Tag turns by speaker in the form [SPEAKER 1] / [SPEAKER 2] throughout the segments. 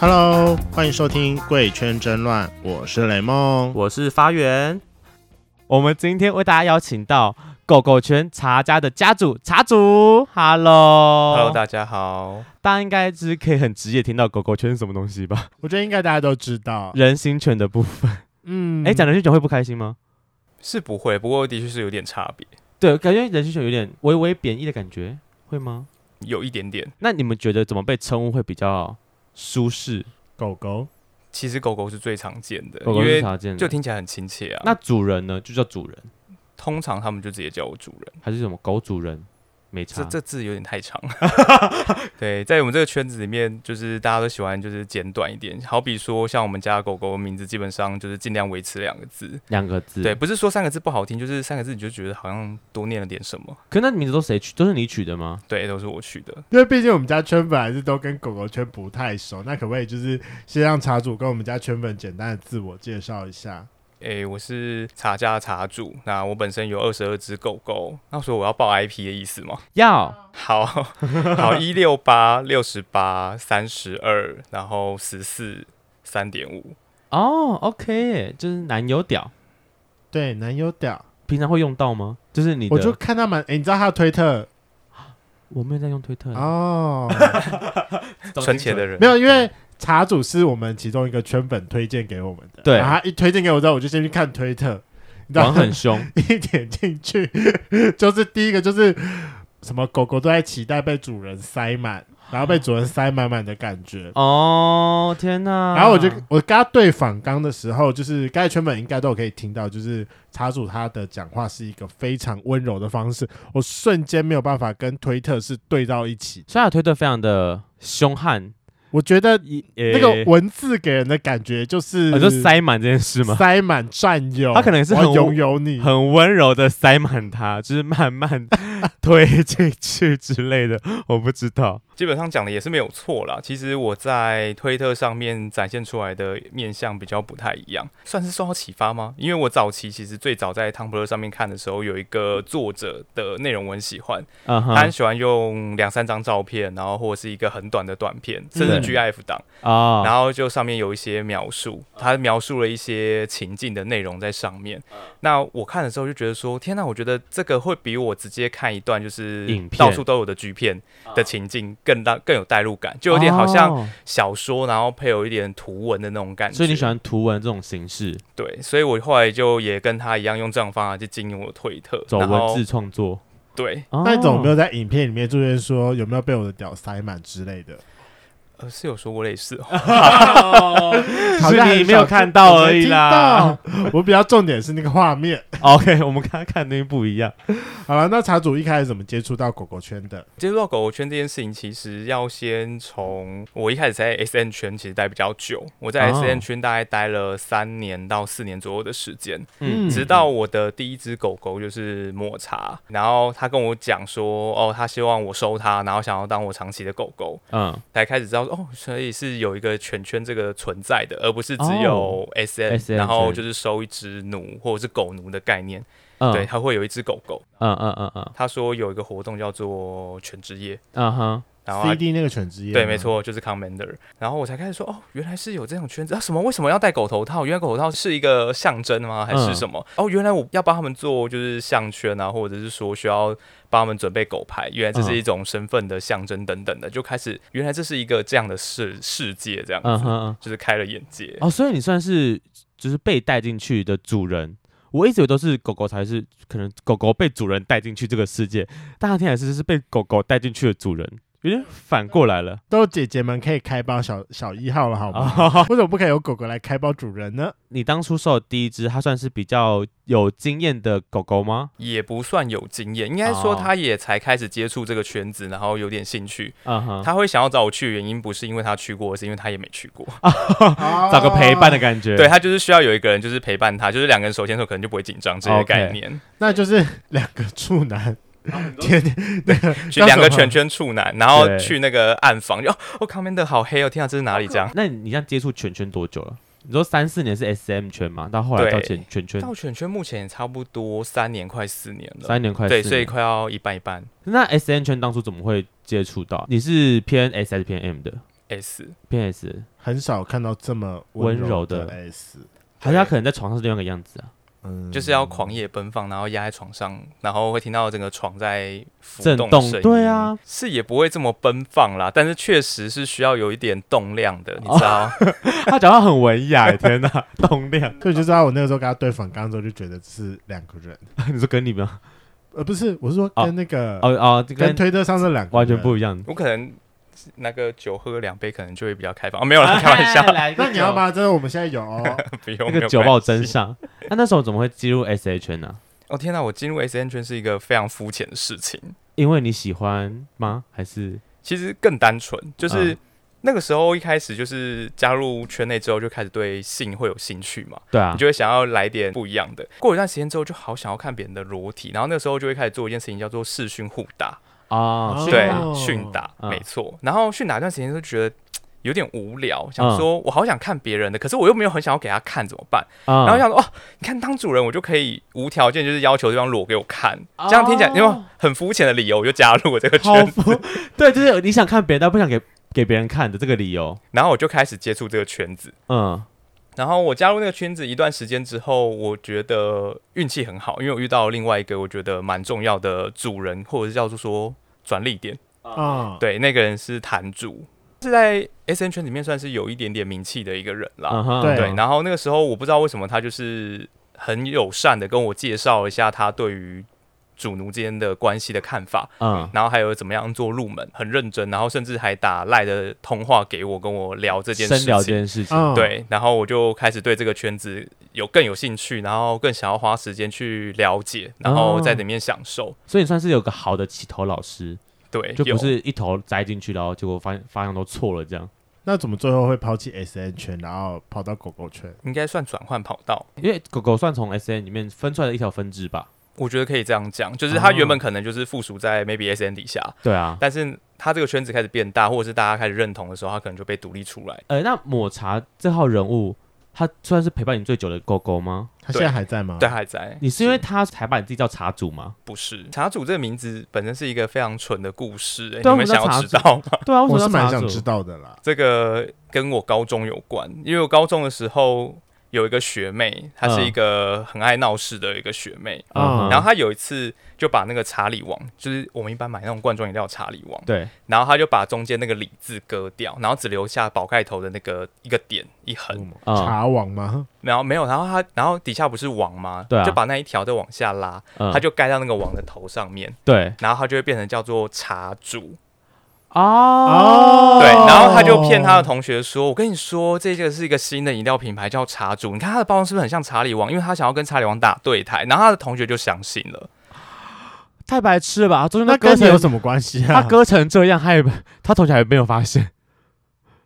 [SPEAKER 1] Hello，欢迎收听《贵圈真乱》，我是雷梦，
[SPEAKER 2] 我是发源。我们今天为大家邀请到狗狗圈茶家的家主茶主。Hello，Hello，
[SPEAKER 3] 大家好。
[SPEAKER 2] 大家应该就是可以很直接听到狗狗圈是什么东西吧？
[SPEAKER 1] 我觉得应该大家都知道
[SPEAKER 2] 人形犬的部分。嗯，哎，讲人形犬会不开心吗？
[SPEAKER 3] 是不会，不过的确是有点差别。
[SPEAKER 2] 对，感觉人形犬有点微微贬义的感觉，会吗？
[SPEAKER 3] 有一点点。
[SPEAKER 2] 那你们觉得怎么被称呼会比较舒适？
[SPEAKER 1] 狗狗，
[SPEAKER 3] 其实狗狗是最常见的，
[SPEAKER 2] 狗狗是常见的，
[SPEAKER 3] 就听起来很亲切啊。
[SPEAKER 2] 那主人呢？就叫主人。
[SPEAKER 3] 通常他们就直接叫我主人，
[SPEAKER 2] 还是什么狗主人？没差，
[SPEAKER 3] 这这字有点太长。对，在我们这个圈子里面，就是大家都喜欢就是简短一点。好比说，像我们家狗狗名字，基本上就是尽量维持两个字。
[SPEAKER 2] 两个字。
[SPEAKER 3] 对，不是说三个字不好听，就是三个字你就觉得好像多念了点什么。
[SPEAKER 2] 可那名字都谁取？都是你取的吗？
[SPEAKER 3] 对，都是我取的。
[SPEAKER 1] 因为毕竟我们家圈粉还是都跟狗狗圈不太熟，那可不可以就是先让茶主跟我们家圈粉简单的自我介绍一下？
[SPEAKER 3] 诶、欸，我是茶家茶主。那我本身有二十二只狗狗。那所以我要报 IP 的意思吗？
[SPEAKER 2] 要。
[SPEAKER 3] 好好，一六八六十八三十二，然后十四三点五。
[SPEAKER 2] 哦，OK，就是男友屌。
[SPEAKER 1] 对，男友屌。
[SPEAKER 2] 平常会用到吗？就是你，
[SPEAKER 1] 我就看他们。诶、欸，你知道他的推特？
[SPEAKER 2] 我没有在用推特
[SPEAKER 1] 哦。
[SPEAKER 3] 存钱的人
[SPEAKER 1] 没有，因为。茶主是我们其中一个圈粉推荐给我们的，
[SPEAKER 2] 对，
[SPEAKER 1] 然后他一推荐给我之后，我就先去看推特，
[SPEAKER 2] 你知道很凶，
[SPEAKER 1] 一点进去就是第一个就是什么狗狗都在期待被主人塞满，然后被主人塞满满的感觉。
[SPEAKER 2] 哦天哪！
[SPEAKER 1] 然后我就我跟他对访刚的时候，就是刚才圈粉应该都有可以听到，就是茶主他的讲话是一个非常温柔的方式，我瞬间没有办法跟推特是对到一起，
[SPEAKER 2] 所以他推特非常的凶悍。
[SPEAKER 1] 我觉得那个文字给人的感觉就是，
[SPEAKER 2] 就塞满这件事吗？
[SPEAKER 1] 塞满占有，
[SPEAKER 2] 他可能是很
[SPEAKER 1] 拥有你，
[SPEAKER 2] 很温柔的塞满他，就是慢慢推进去之类的，我不知道。
[SPEAKER 3] 基本上讲的也是没有错啦。其实我在推特上面展现出来的面相比较不太一样，算是受到启发吗？因为我早期其实最早在 Tumblr 上面看的时候，有一个作者的内容我很喜欢，他很喜欢用两三张照片，然后或者是一个很短的短片，甚至 GIF 档啊，然后就上面有一些描述，他描述了一些情境的内容在上面。那我看的时候就觉得说，天哪，我觉得这个会比我直接看一段就是到处都有的剧片的情境。更大更有代入感，就有点好像小说，然后配有一点图文的那种感觉。
[SPEAKER 2] 所以你喜欢图文这种形式？
[SPEAKER 3] 对，所以我后来就也跟他一样，用这种方法去经营我的推特，
[SPEAKER 2] 走文字创作。
[SPEAKER 3] 对，
[SPEAKER 1] 那你有没有在影片里面出现说有没有被我的屌塞满之类的？
[SPEAKER 3] 呃，是有说过类似哦，
[SPEAKER 1] 好像
[SPEAKER 2] 你没有看到而已啦。
[SPEAKER 1] 我比较重点是那个画面。
[SPEAKER 2] OK，我们刚刚看那不一样。
[SPEAKER 1] 好了，那茶主一开始怎么接触到狗狗圈的？
[SPEAKER 3] 接触到狗狗圈这件事情，其实要先从我一开始在 SN 圈其实待比较久，我在 SN 圈大概待了三年到四年左右的时间，嗯，直到我的第一只狗狗就是抹茶，然后他跟我讲说，哦，他希望我收他，然后想要当我长期的狗狗，嗯，才开始知道。哦，所以是有一个犬圈这个存在的，而不是只有 S S，然后就是收一只奴或者是狗奴的概念。嗯、对，他会有一只狗狗。嗯嗯嗯嗯。他说有一个活动叫做犬之夜。嗯哼。然后
[SPEAKER 1] CD 那个犬之夜。
[SPEAKER 3] 对，没错，就是 Commander。然后我才开始说，哦，原来是有这种圈子啊！什么？为什么要戴狗头套？原来狗头套是一个象征吗？还是什么？嗯、哦，原来我要帮他们做就是项圈啊，或者是说需要。帮他们准备狗牌，原来这是一种身份的象征等等的，就开始原来这是一个这样的世世界，这样子，嗯、就是开了眼界
[SPEAKER 2] 哦。所以你算是就是被带进去的主人，我一直以为都是狗狗才是可能狗狗被主人带进去这个世界，大家听来是是被狗狗带进去的主人。有点反过来了，
[SPEAKER 1] 都姐姐们可以开包小小一号了，好吗？为什么不可以有狗狗来开包主人呢？
[SPEAKER 2] 你当初收的第一只，它算是比较有经验的狗狗吗？
[SPEAKER 3] 也不算有经验，应该说它也才开始接触这个圈子，然后有点兴趣。嗯哼，它会想要找我去的原因，不是因为它去过，是因为它也没去过，
[SPEAKER 2] 找个陪伴的感觉。
[SPEAKER 3] 对，它就是需要有一个人，就是陪伴它，就是两个人手牵手，可能就不会紧张这些概念。Okay.
[SPEAKER 1] 那就是两个处男。天，那个
[SPEAKER 3] 去两个圈圈处男，然后去那个暗房，就哦，康明的好黑哦，天啊，这是哪里？这样？
[SPEAKER 2] 那你这样接触圈圈多久了？你说三四年是 SM 圈嘛？到后来到圈圈圈，
[SPEAKER 3] 到圈圈目前也差不多三年，快四年了。
[SPEAKER 2] 三年快四年，
[SPEAKER 3] 对，所以快要一半一半。
[SPEAKER 2] 那 SM 圈当初怎么会接触到？你是偏 S 还是偏 M 的
[SPEAKER 3] ？S，
[SPEAKER 2] 偏 S，
[SPEAKER 1] 很少看到这么温柔的 S，
[SPEAKER 2] 还是他可能在床上是另外一个样子啊？
[SPEAKER 1] 嗯，
[SPEAKER 3] 就是要狂野奔放，然后压在床上，然后会听到整个床在浮
[SPEAKER 2] 震
[SPEAKER 3] 动声音。
[SPEAKER 2] 对啊，
[SPEAKER 3] 是也不会这么奔放啦，但是确实是需要有一点动量的，你知道？
[SPEAKER 2] 哦、他讲话很文雅，天哪，动量。
[SPEAKER 1] 所以就知道我那个时候跟他对访刚之后就觉得是两个人。
[SPEAKER 2] 你说跟你吗？
[SPEAKER 1] 呃，不是，我是说跟那个
[SPEAKER 2] 哦哦，跟
[SPEAKER 1] 推特上这两个
[SPEAKER 2] 完全不一样。
[SPEAKER 3] 我可能。那个酒喝两杯可能就会比较开放，哦、没有啦，开玩笑。
[SPEAKER 1] 那你要吗？真的我们现在有哦，
[SPEAKER 3] 不用。
[SPEAKER 2] 那个酒报真上。那那时候怎么会进入 S H 圈呢？
[SPEAKER 3] 哦天哪，我进入 S N 圈是一个非常肤浅的事情。
[SPEAKER 2] 因为你喜欢吗？还是
[SPEAKER 3] 其实更单纯，就是、嗯、那个时候一开始就是加入圈内之后就开始对性会有兴趣嘛。
[SPEAKER 2] 对啊，
[SPEAKER 3] 你就会想要来点不一样的。过一段时间之后，就好想要看别人的裸体，然后那个时候就会开始做一件事情，叫做视讯互打。
[SPEAKER 2] 啊，
[SPEAKER 3] 对，训打没错。然后训打一段时间就觉得有点无聊，想说我好想看别人的，可是我又没有很想要给他看，怎么办？然后想说哦，你看当主人，我就可以无条件就是要求对方裸给我看，这样听起来因为很肤浅的理由，我就加入了这个圈子。
[SPEAKER 2] 对，就是你想看别人，但不想给给别人看的这个理由。
[SPEAKER 3] 然后我就开始接触这个圈子，
[SPEAKER 2] 嗯。
[SPEAKER 3] 然后我加入那个圈子一段时间之后，我觉得运气很好，因为我遇到另外一个我觉得蛮重要的主人，或者是叫做说转捩点啊。对，那个人是坛主，是在 SN 圈里面算是有一点点名气的一个人啦。Uh. 对，然后那个时候我不知道为什么他就是很友善的跟我介绍一下他对于。主奴之间的关系的看法，嗯，然后还有怎么样做入门，很认真，然后甚至还打赖的通话给我，跟我聊这件事情，
[SPEAKER 2] 聊这件事情，
[SPEAKER 3] 对，然后我就开始对这个圈子有更有兴趣，然后更想要花时间去了解，然后在里面享受，
[SPEAKER 2] 所以你算是有个好的起头老师，
[SPEAKER 3] 对，
[SPEAKER 2] 就不是一头栽进去，然后结果发现方向都错了这样。
[SPEAKER 1] 那怎么最后会抛弃 SN 圈，然后跑到狗狗圈？
[SPEAKER 3] 应该算转换跑道，
[SPEAKER 2] 因为狗狗算从 SN 里面分出来的一条分支吧。
[SPEAKER 3] 我觉得可以这样讲，就是他原本可能就是附属在 maybe SN 底下，
[SPEAKER 2] 对啊，
[SPEAKER 3] 但是他这个圈子开始变大，或者是大家开始认同的时候，他可能就被独立出来。
[SPEAKER 2] 呃，那抹茶这号人物，他算是陪伴你最久的狗狗吗？
[SPEAKER 1] 他现在还在吗？
[SPEAKER 3] 对，还在。
[SPEAKER 2] 你是因为他才把你自己叫茶主吗？
[SPEAKER 3] 不是，茶主这个名字本身是一个非常蠢的故事，欸，你们想要知道吗？
[SPEAKER 2] 对啊，
[SPEAKER 1] 我是蛮想知道的啦。
[SPEAKER 3] 这个跟我高中有关，因为我高中的时候。有一个学妹，她是一个很爱闹事的一个学妹，嗯、然后她有一次就把那个查理王，就是我们一般买那种罐装饮料查理王，
[SPEAKER 2] 对，
[SPEAKER 3] 然后她就把中间那个李字割掉，然后只留下宝盖头的那个一个点一横，
[SPEAKER 1] 嗯、茶王吗？
[SPEAKER 3] 然后没有，然后她，然后底下不是王吗？对、啊，就把那一条再往下拉，她、嗯、就盖到那个王的头上面，
[SPEAKER 2] 对，
[SPEAKER 3] 然后她就会变成叫做茶主。
[SPEAKER 2] 哦，
[SPEAKER 3] 对，然后他就骗他的同学说：“我跟你说，这个是一个新的饮料品牌，叫茶主。你看他的包装是不是很像查理王？因为他想要跟查理王打对台。”然后他的同学就相信了，
[SPEAKER 2] 太白痴了吧？中间
[SPEAKER 1] 那割你有什么关系啊？
[SPEAKER 2] 他割成这样，他也他同学还没有发现。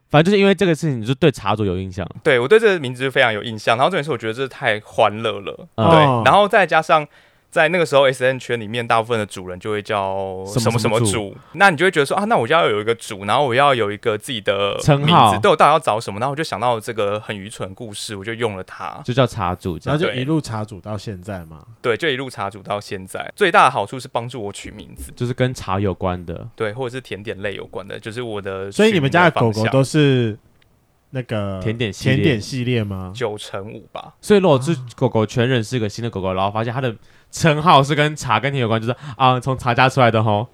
[SPEAKER 2] 反正就是因为这个事情，你就对茶主有印象。
[SPEAKER 3] 对，我对这个名字就非常有印象。然后重点是，我觉得这太欢乐了。
[SPEAKER 2] 嗯、
[SPEAKER 3] 对，然后再加上。在那个时候，S N 圈里面，大部分的主人就会叫什么什么主，那你就会觉得说啊，那我就要有一个主，然后我要有一个自己的名字，对，我到底要找什么？然后我就想到这个很愚蠢的故事，我就用了它，
[SPEAKER 2] 就叫茶主，
[SPEAKER 1] 然后就一路茶主到现在嘛。
[SPEAKER 3] 对，就一路茶主到现在。最大的好处是帮助我取名字，
[SPEAKER 2] 就是跟茶有关的，
[SPEAKER 3] 对，或者是甜点类有关的，就是我的。
[SPEAKER 1] 所以你们家的狗狗都是那个
[SPEAKER 2] 甜点
[SPEAKER 1] 甜点系列吗？
[SPEAKER 3] 九成五吧。
[SPEAKER 2] 所以如果是狗狗全认识一个新的狗狗，然后发现它的。称号是跟茶跟甜有关，就是啊，从茶家出来的吼。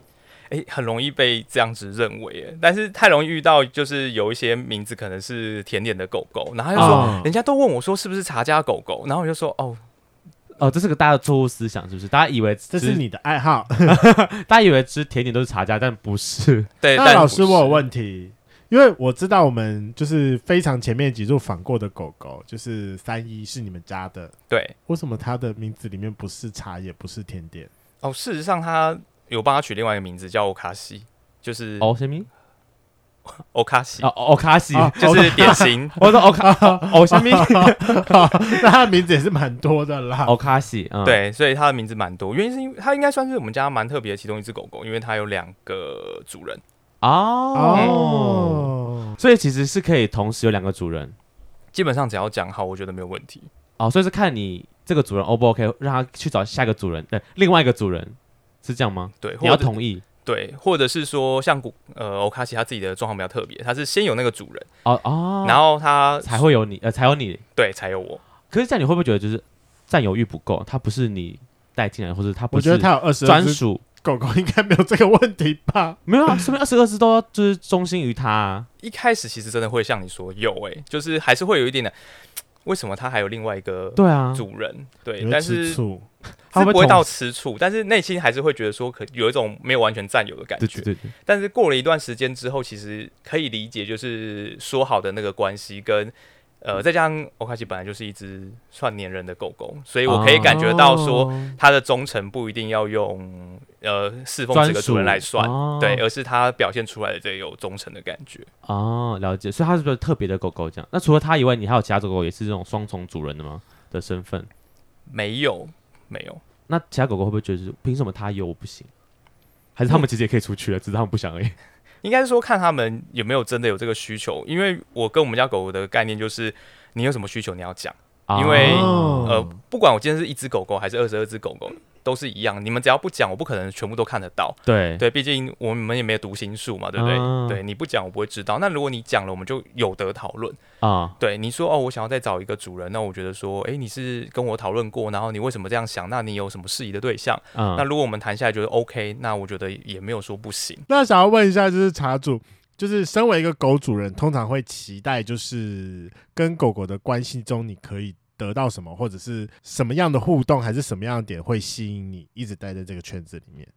[SPEAKER 3] 哎、欸，很容易被这样子认为，但是太容易遇到，就是有一些名字可能是甜点的狗狗，然后就说，哦、人家都问我说是不是茶家狗狗，然后我就说，哦，
[SPEAKER 2] 哦，这是个大家的错误思想，是不是？大家以为
[SPEAKER 1] 这是你的爱好，
[SPEAKER 2] 大家以为吃甜点都是茶家，但不是。
[SPEAKER 3] 对，
[SPEAKER 1] 那老师我有问题。因为我知道我们就是非常前面几组访过的狗狗，就是三一是你们家的，
[SPEAKER 3] 对。
[SPEAKER 1] 为什么它的名字里面不是茶，也不是甜点？
[SPEAKER 3] 哦，事实上他有帮他取另外一个名字叫欧卡西，就是
[SPEAKER 2] 哦什么？
[SPEAKER 3] 欧卡西
[SPEAKER 2] 哦，欧卡西
[SPEAKER 3] 就是典型。
[SPEAKER 2] 我说欧卡哦什么？
[SPEAKER 1] 那他的名字也是蛮多的啦。
[SPEAKER 2] 欧卡西，
[SPEAKER 3] 对，所以他的名字蛮多，原因是因为他应该算是我们家蛮特别的其中一只狗狗，因为它有两个主人。
[SPEAKER 2] 哦，所以其实是可以同时有两个主人，
[SPEAKER 3] 基本上只要讲好，我觉得没有问题。
[SPEAKER 2] 哦，所以是看你这个主人 O 不 OK，让他去找下一个主人，对，另外一个主人是这样吗？
[SPEAKER 3] 对，
[SPEAKER 2] 你要同意。
[SPEAKER 3] 对，或者是说像古呃欧卡西他自己的状况比较特别，他是先有那个主人
[SPEAKER 2] 哦哦，
[SPEAKER 3] 然后他
[SPEAKER 2] 才会有你呃才有你，
[SPEAKER 3] 对，才有我。
[SPEAKER 2] 可是这样你会不会觉得就是占有欲不够？他不是你带进来，或者他不是
[SPEAKER 1] 我觉得他有二十
[SPEAKER 2] 专属
[SPEAKER 1] 狗狗，应该没有这个问题吧？
[SPEAKER 2] 没有啊，说明二十二只都要就是忠心于他啊。
[SPEAKER 3] 一开始其实真的会像你说有诶、欸，就是还是会有一点的。为什么他还有另外一个对啊主人？对，但是他不会到吃醋，但是内心还是会觉得说，可有一种没有完全占有的感觉。对对对。但是过了一段时间之后，其实可以理解，就是说好的那个关系跟。呃，再加上欧卡西本来就是一只算粘人的狗狗，所以我可以感觉到说，它的忠诚不一定要用呃侍奉这个主人来算，哦、对，而是它表现出来的这有忠诚的感觉。
[SPEAKER 2] 哦，了解，所以它是不是特别的狗狗这样？那除了它以外，你还有其他狗狗也是这种双重主人的吗？的身份？
[SPEAKER 3] 没有，没有。
[SPEAKER 2] 那其他狗狗会不会觉得是凭什么它有我不行？还是他们其实也可以出去了，嗯、只是他们不想而已？
[SPEAKER 3] 应该是说，看他们有没有真的有这个需求，因为我跟我们家狗狗的概念就是，你有什么需求你要讲，因为、哦、呃，不管我今天是一只狗狗还是二十二只狗狗。都是一样，你们只要不讲，我不可能全部都看得到。对对，毕竟我们也没有读心术嘛，对不对？嗯、对，你不讲，我不会知道。那如果你讲了，我们就有得讨论啊。对，你说哦，我想要再找一个主人，那我觉得说，哎，你是跟我讨论过，然后你为什么这样想？那你有什么适宜的对象？嗯、那如果我们谈下来觉得 OK，那我觉得也没有说不行。
[SPEAKER 1] 那想要问一下，就是茶主，就是身为一个狗主人，通常会期待就是跟狗狗的关系中，你可以。得到什么，或者是什么样的互动，还是什么样的点会吸引你一直待在这个圈子里面？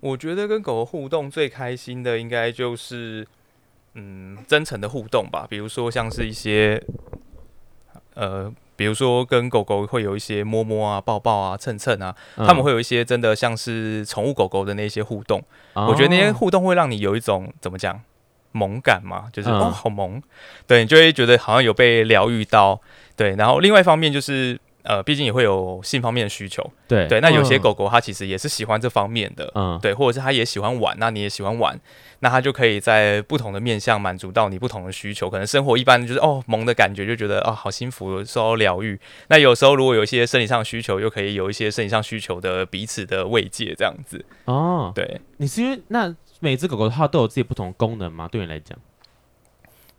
[SPEAKER 3] 我觉得跟狗狗互动最开心的，应该就是嗯真诚的互动吧。比如说像是一些呃，比如说跟狗狗会有一些摸摸啊、抱抱啊、蹭蹭啊，嗯、他们会有一些真的像是宠物狗狗的那些互动。哦、我觉得那些互动会让你有一种怎么讲萌感嘛，就是、嗯、哦好萌，对，你就会觉得好像有被疗愈到。对，然后另外一方面就是，呃，毕竟也会有性方面的需求。对对，那有些狗狗它其实也是喜欢这方面的，嗯，对，或者是它也喜欢玩，那你也喜欢玩，那它就可以在不同的面向满足到你不同的需求。可能生活一般就是哦萌的感觉，就觉得哦好幸福，受到疗愈。那有时候如果有一些生理上需求，又可以有一些生理上需求的彼此的慰藉，这样子。哦，对，
[SPEAKER 2] 你是因为那每只狗狗它都有自己不同的功能吗？对你来讲？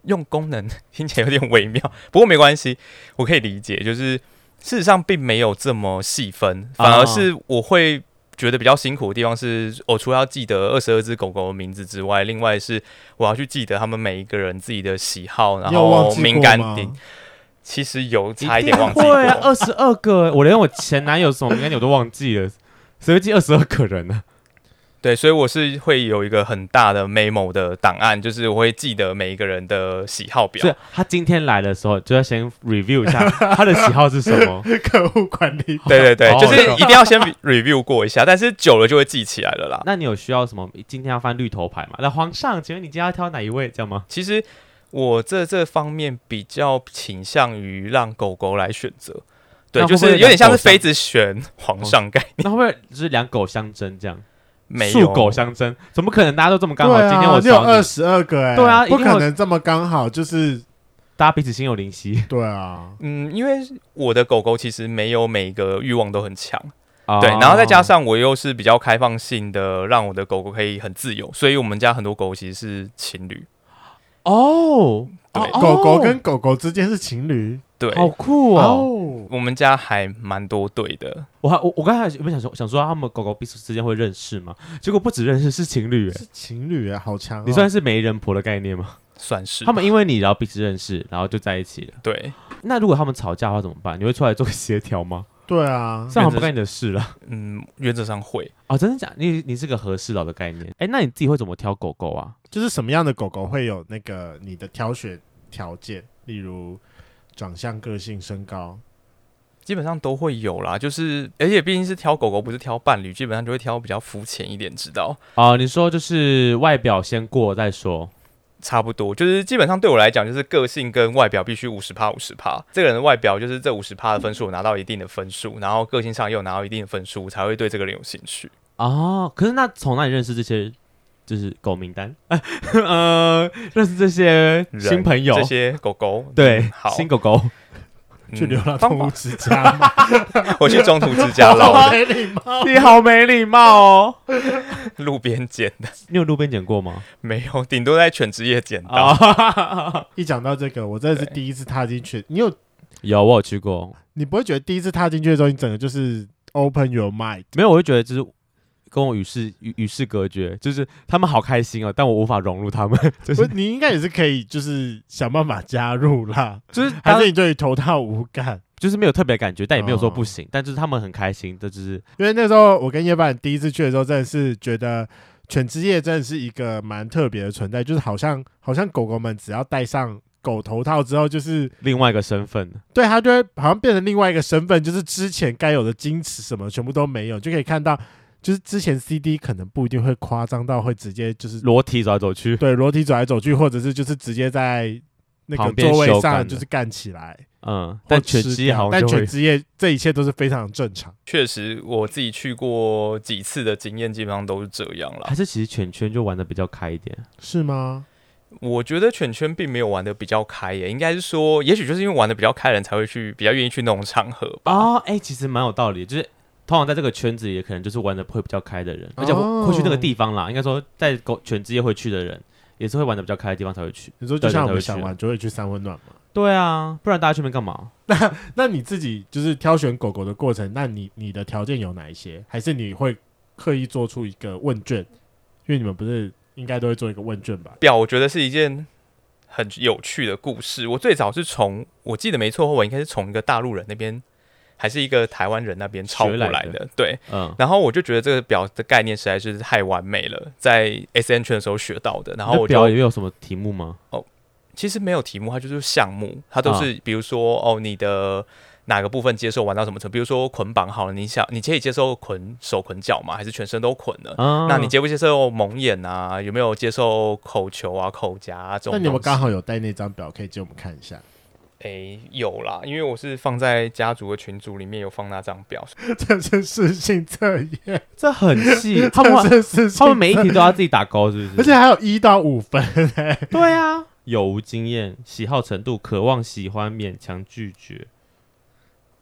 [SPEAKER 3] 用功能 听起来有点微妙，不过没关系，我可以理解。就是事实上并没有这么细分，反而是我会觉得比较辛苦的地方是，我除了要记得二十二只狗狗的名字之外，另外是我要去记得他们每一个人自己的喜好，然后敏感点。其实有差一点忘记过，
[SPEAKER 2] 对啊，二十二个，我连我前男友什么敏感点我都忘记了，谁会记二十二个人呢？
[SPEAKER 3] 对，所以我是会有一个很大的 memo 的档案，就是我会记得每一个人的喜好表。
[SPEAKER 2] 是他今天来的时候就要先 review 一下他的喜好是什么，
[SPEAKER 1] 客户管理。
[SPEAKER 3] 对对对，就是一定要先 review 过一下，但是久了就会记起来了啦。
[SPEAKER 2] 那你有需要什么？今天要翻绿头牌吗？那皇上，请问你今天要挑哪一位，这样吗？
[SPEAKER 3] 其实我这这方面比较倾向于让狗狗来选择，对，就是有点像是妃子选皇上概念。
[SPEAKER 2] 那会不会就是两狗相争这样？数狗相争，怎么可能大家都这么刚好？
[SPEAKER 1] 啊、
[SPEAKER 2] 今天我
[SPEAKER 1] 只有二十二个哎、欸，
[SPEAKER 2] 对啊，
[SPEAKER 1] 不可能这么刚好，就是
[SPEAKER 2] 大家彼此心有灵犀。
[SPEAKER 1] 对啊，
[SPEAKER 3] 嗯，因为我的狗狗其实没有每个欲望都很强，哦、对，然后再加上我又是比较开放性的，让我的狗狗可以很自由，所以我们家很多狗其实是情侣。
[SPEAKER 2] 哦，
[SPEAKER 3] 对，
[SPEAKER 1] 哦、狗狗跟狗狗之间是情侣。
[SPEAKER 3] 对，
[SPEAKER 2] 好酷哦！
[SPEAKER 3] 我们家还蛮多对的。
[SPEAKER 2] 我还我我刚才有没有想说想说他们狗狗彼此之间会认识吗？结果不止认识，是情侣，
[SPEAKER 1] 是情侣啊，好强、哦！
[SPEAKER 2] 你算是媒人婆的概念吗？
[SPEAKER 3] 算是。
[SPEAKER 2] 他们因为你然后彼此认识，然后就在一起了。
[SPEAKER 3] 对。
[SPEAKER 2] 那如果他们吵架的话怎么办？你会出来做协调吗？
[SPEAKER 1] 对啊，
[SPEAKER 2] 这样不干你的事了。
[SPEAKER 3] 嗯，原则上会。
[SPEAKER 2] 哦，真的假的？你你是个和事佬的概念。哎、欸，那你自己会怎么挑狗狗啊？
[SPEAKER 1] 就是什么样的狗狗会有那个你的挑选条件？例如。长相、个性、身高，
[SPEAKER 3] 基本上都会有啦。就是，而且毕竟是挑狗狗，不是挑伴侣，基本上就会挑比较肤浅一点，知道？
[SPEAKER 2] 啊、呃，你说就是外表先过再说，
[SPEAKER 3] 差不多。就是基本上对我来讲，就是个性跟外表必须五十趴五十趴。这个人的外表就是这五十趴的分数，拿到一定的分数，然后个性上又拿到一定的分数，才会对这个人有兴趣。
[SPEAKER 2] 哦，可是那从哪里认识这些？就是狗名单，呃，认识这些新朋友，
[SPEAKER 3] 这些狗狗，
[SPEAKER 2] 对，
[SPEAKER 3] 好，
[SPEAKER 2] 新狗狗。
[SPEAKER 1] 去流浪动物之家吗？
[SPEAKER 3] 我去中途之家
[SPEAKER 1] 好
[SPEAKER 3] 捞的，
[SPEAKER 1] 没礼貌。
[SPEAKER 2] 你好没礼貌哦！
[SPEAKER 3] 路边捡的，
[SPEAKER 2] 你有路边捡过吗？
[SPEAKER 3] 没有，顶多在犬之夜捡到。
[SPEAKER 2] 啊，
[SPEAKER 1] 一讲到这个，我真的是第一次踏进去。你有
[SPEAKER 2] 有我有去过，
[SPEAKER 1] 你不会觉得第一次踏进去的时候，你整个就是 open your mind？
[SPEAKER 2] 没有，我会觉得就是跟我与世与与世隔绝，就是他们好开心哦，但我无法融入他们，就是
[SPEAKER 1] 你应该也是可以，就是想办法加入啦。
[SPEAKER 2] 就是
[SPEAKER 1] 还是你对头套无感？
[SPEAKER 2] 就是没有特别感觉，但也没有说不
[SPEAKER 1] 哦
[SPEAKER 2] 行，但就是他们很开心，这就是
[SPEAKER 1] 因为那时候我跟叶半第一次去的时候，真的是觉得犬之夜真的是一个蛮特别的存在，就是好像好像狗狗们只要戴上狗头套之后，就是
[SPEAKER 2] 另外一个身份。
[SPEAKER 1] 对它就会好像变成另外一个身份，就是之前该有的矜持什么全部都没有，就可以看到，就是之前 CD 可能不一定会夸张到会直接就是
[SPEAKER 2] 裸体走来走去，
[SPEAKER 1] 对裸体走来走去，或者是就是直接在那个
[SPEAKER 2] 旁边
[SPEAKER 1] 座位上就是干起来。
[SPEAKER 2] 嗯，
[SPEAKER 1] 或
[SPEAKER 2] 但犬
[SPEAKER 1] 吃
[SPEAKER 2] 之夜
[SPEAKER 1] 掉但
[SPEAKER 2] 好像就会
[SPEAKER 1] 犬之夜这一切都是非常正常。
[SPEAKER 3] 确实，我自己去过几次的经验，基本上都是这样了
[SPEAKER 2] 还。是其实犬圈就玩的比较开一点，
[SPEAKER 1] 是吗？
[SPEAKER 3] 我觉得犬圈并没有玩的比较开耶，应该是说，也许就是因为玩的比较开的人才会去比较愿意去那种场合吧。
[SPEAKER 2] 哦，哎、其实蛮有道理，就是通常在这个圈子里，可能就是玩的会比较开的人，而且
[SPEAKER 1] 哦
[SPEAKER 2] 会会去那个地方啦。应该说，在狗犬之夜会去的人，也是会玩的比较开的地方才会去。
[SPEAKER 1] 你说就像我
[SPEAKER 2] 们
[SPEAKER 1] 想玩就会去三温暖嘛？
[SPEAKER 2] 对啊，不然大家去那边干嘛？
[SPEAKER 1] 那 那你自己就是挑选狗狗的过程，那你你的条件有哪一些？还是你会刻意做出一个问卷？因为你们不是应该都会做一个问卷吧？
[SPEAKER 3] 表我觉得是一件很有趣的故事。我最早是从我记得没错我应该是从一个大陆人那边，还是一个台湾人那边抄过来的。对，
[SPEAKER 2] 嗯，
[SPEAKER 3] 然后我就觉得这个表的概念实在是太完美了，在 S N 圈的时候学到的。然后我就
[SPEAKER 2] 那表里面有什么题目吗？
[SPEAKER 3] 哦其实没有题目，它就是项目，它都
[SPEAKER 2] 啊
[SPEAKER 3] 是比如说哦，你的哪个部分接受玩到什么程度？比如说捆绑好了，你想你可以接受捆手捆脚吗？还是全身都捆了？
[SPEAKER 2] 啊，
[SPEAKER 3] 那你接不接受蒙眼啊？有没有接受口球啊、口夹啊这种？
[SPEAKER 1] 那你们刚好有带那张表，可以借我们看一下。
[SPEAKER 3] 诶有啦，因为我是放在家族的群组里面有放那张表，
[SPEAKER 1] 这是事情测验，
[SPEAKER 2] 这很细，他们
[SPEAKER 1] 这是
[SPEAKER 2] 他们每一
[SPEAKER 1] 测
[SPEAKER 2] 题都要自己打勾，是不是？
[SPEAKER 1] 而且还有一到五分、欸，
[SPEAKER 2] 对啊，有无经验、喜好程度、渴望、喜欢、勉强拒绝。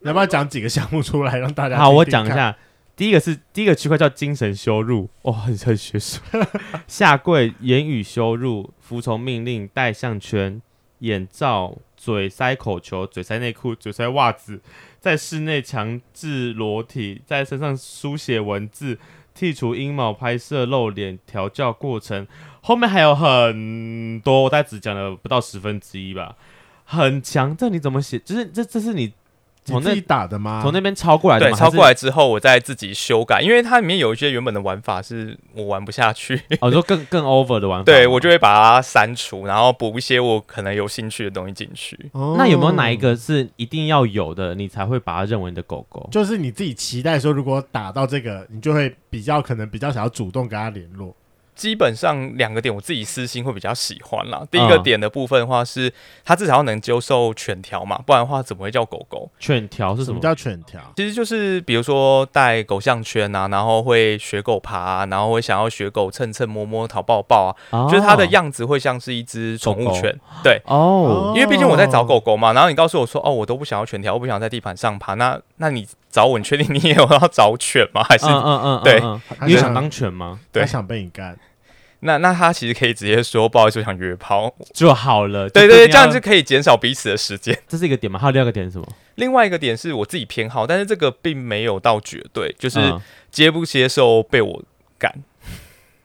[SPEAKER 1] 你要不要讲几个项目出来让大家？
[SPEAKER 2] 好，我讲一下。第一个是第一个区块叫精神羞辱，哇、很很学术。下跪、言语羞辱、服从命令、戴项圈、眼罩、嘴塞口球、嘴塞内裤、嘴塞袜子，在室内强制裸体，在身上书写文字、剔除阴毛、拍摄露脸、调教过程，后面还有很多，我大概只讲了不到十分之一吧，很强。这你怎么写？就是这这是你从那
[SPEAKER 1] 你自己打的吗？
[SPEAKER 2] 从那边抄过来的
[SPEAKER 3] 对，
[SPEAKER 2] 吗？
[SPEAKER 3] 抄过来之后我再自己修改，因为它里面有一些原本的玩法是我玩不下去，
[SPEAKER 2] 哦，你说更更 over 的玩法，
[SPEAKER 3] 对我就会把它删除，然后补一些我可能有兴趣的东西进去。
[SPEAKER 1] 哦
[SPEAKER 2] 那有没有哪一个是一定要有的，你才会把它认为你的狗狗？
[SPEAKER 1] 就是你自己期待说，如果打到这个，你就会比较可能比较想要主动跟他联络。
[SPEAKER 3] 基本上两个点我自己私心会比较喜欢啦。第一个
[SPEAKER 2] 嗯
[SPEAKER 3] 点的部分的话是，它至少要能接受犬条嘛，不然的话怎么会叫狗狗？
[SPEAKER 2] 犬条是什么？
[SPEAKER 1] 什么叫犬条？
[SPEAKER 3] 其实就是比如说戴狗项圈啊，然后会学狗爬、啊，然后会想要学狗蹭蹭摸摸讨抱抱啊，
[SPEAKER 2] 哦
[SPEAKER 3] 就是它的样子会像是一只宠物犬。对，
[SPEAKER 2] 哦，
[SPEAKER 3] 因为毕竟我在找狗狗嘛，然后你告诉我说哦，我都不想要犬条，我不想在地板上爬，那那你找我，你确定你也有要找犬吗？还是、
[SPEAKER 2] 嗯嗯嗯，
[SPEAKER 1] 对
[SPEAKER 2] 你有想当犬
[SPEAKER 3] 吗？
[SPEAKER 1] 对想被你干。
[SPEAKER 3] 那那他其实可以直接说不好意思，我想约炮。
[SPEAKER 2] 就好了。
[SPEAKER 3] 对对对，这
[SPEAKER 2] 样
[SPEAKER 3] 就可以减少彼此的时间。
[SPEAKER 2] 这是一个点嘛？还有第二个点是什么？
[SPEAKER 3] 另外一个点是我自己偏好，但是这个并没有到绝对，就是
[SPEAKER 2] 嗯
[SPEAKER 3] 接不接受被我干，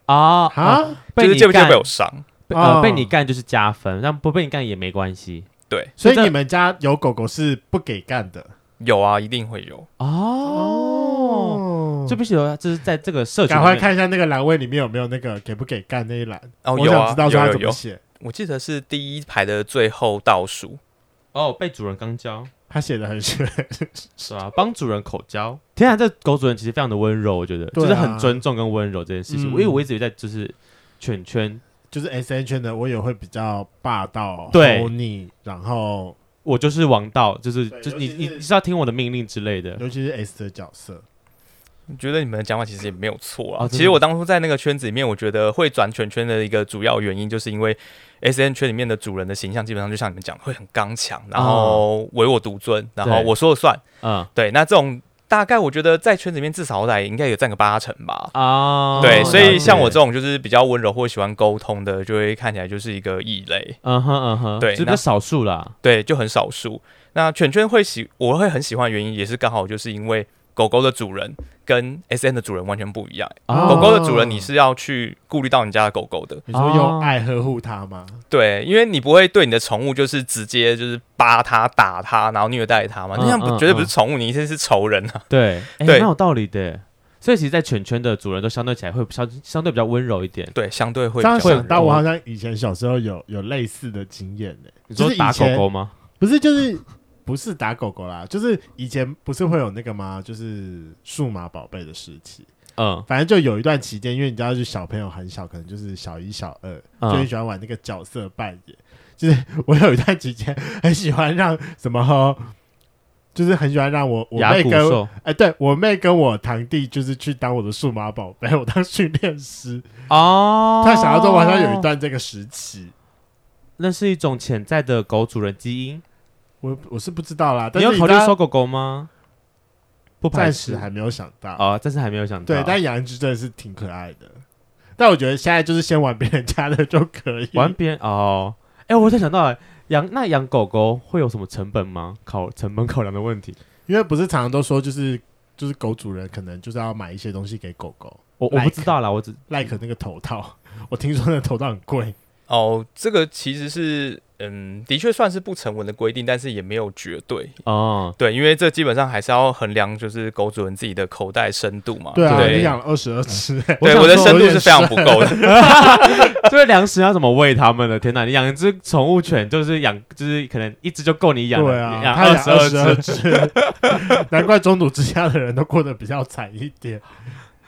[SPEAKER 2] 啊
[SPEAKER 1] 啊
[SPEAKER 2] 啊，
[SPEAKER 3] 就
[SPEAKER 2] 被你
[SPEAKER 3] 是接不接受
[SPEAKER 2] 干
[SPEAKER 3] 被我
[SPEAKER 2] 伤。被你干就是加分，但不被你干也没关
[SPEAKER 3] 系
[SPEAKER 2] 对，
[SPEAKER 1] 所以你们家有狗狗是不给干的
[SPEAKER 3] 有啊，一定会有。
[SPEAKER 2] 哦。就必须有，就是在这个社群
[SPEAKER 1] 赶快看一下那个栏位里面有没有那个给不给干那一栏。
[SPEAKER 3] 哦，
[SPEAKER 1] 我
[SPEAKER 3] 有啊
[SPEAKER 1] 想知道，说他
[SPEAKER 3] 有有有。
[SPEAKER 1] 怎么写。
[SPEAKER 3] 我记得是第一排的最后倒数。
[SPEAKER 2] 哦，被主人刚教。
[SPEAKER 1] 他写的很玄，
[SPEAKER 2] 是啊，帮主人口交。天啊，这狗主人其实非常的温柔，我觉得、
[SPEAKER 1] 啊
[SPEAKER 2] 就是很尊重跟温柔这件事情。
[SPEAKER 1] 嗯
[SPEAKER 2] 因为我一直在就是犬圈，
[SPEAKER 1] 就是 S N 圈的，我也会比较霸道、
[SPEAKER 2] 对
[SPEAKER 1] 吼你，然后
[SPEAKER 2] 我就是王道，就是就是你你是要听我的命令之类的。
[SPEAKER 1] 尤其是 S 的角色，
[SPEAKER 3] 我觉得你们的讲法其实也没有错啊。
[SPEAKER 2] 哦、
[SPEAKER 3] 其实我当初在那个圈子里面，我觉得会转圈圈的一个主要原因，就是因为 S N 圈里面的主人的形象基本上就像你们讲，会很刚强，然后唯我独尊，然后我说了算。嗯，对。那这种大概我觉得在圈子里面至少好歹应该有占个八成吧。啊，对。所以像我这种就是比较温柔或喜欢沟通的，就会看起来就是一个异类。嗯哼嗯哼，对，
[SPEAKER 2] 是个少数啦。
[SPEAKER 3] 对，就很少数。那犬圈会喜，我会很喜欢的原因，也是刚好就是因为狗狗的主人跟 S N 的主人完全不一样。哦、狗狗的主人，你是要去顾虑到你家的狗狗的，
[SPEAKER 1] 你说用爱呵护它吗？
[SPEAKER 3] 对，因为你不会对你的宠物就是直接就是扒它、打它，然后虐待它嘛。那样绝对不是宠物，你一定是仇人啊。
[SPEAKER 2] 对，对，蛮有道理的。所以其实，在犬圈的主人都相对起来会相相对比较温柔一点。
[SPEAKER 3] 对，相对会。
[SPEAKER 1] 这样想到，我好像以前小时候有有类似的经验呢。
[SPEAKER 2] 你说打狗狗吗？
[SPEAKER 1] 不是，就是。不是打狗狗啦，就是以前不是会有那个吗？就是数码宝贝的时期，嗯，反正就有一段期间，因为你知道，就小朋友很小，可能就是小一、小二，嗯、就很喜欢玩那个角色扮演。就是我有一段期间很喜欢让什么，就是很喜欢让我我妹跟哎、欸，对我妹跟我堂弟，就是去当我的数码宝贝，我当训练师哦。他想要说，好像有一段这个时期，
[SPEAKER 2] 那是一种潜在的狗主人基因。
[SPEAKER 1] 我我是不知道啦，
[SPEAKER 2] 你有考虑收狗狗吗？不，
[SPEAKER 1] 暂时还没有想到
[SPEAKER 2] 啊，暂时还没有想到。
[SPEAKER 1] 对，但养一只真的是挺可爱的。但我觉得现在就是先玩别人家的就可以。
[SPEAKER 2] 玩别人哦，哎、欸，我才想到，养那养狗狗会有什么成本吗？考成本考量的问题。
[SPEAKER 1] 因为不是常常都说，就是就是狗主人可能就是要买一些东西给狗狗。
[SPEAKER 2] 我我不知道啦，我只
[SPEAKER 1] like 那个头套，我听说那个头套很贵。
[SPEAKER 3] 哦，这个其实是。嗯，的确算是不成文的规定，但是也没有绝对哦。对，因为这基本上还是要衡量，就是狗主人自己的口袋深度嘛。
[SPEAKER 1] 对啊，你养二十二只，
[SPEAKER 3] 对，我的深度是非常不够的。
[SPEAKER 2] 这个粮食要怎么喂它们呢？天哪，你养一只宠物犬，就是养，就是可能一只就够你养。
[SPEAKER 1] 对啊，养二十二只，难怪中土之家的人都过得比较惨一点。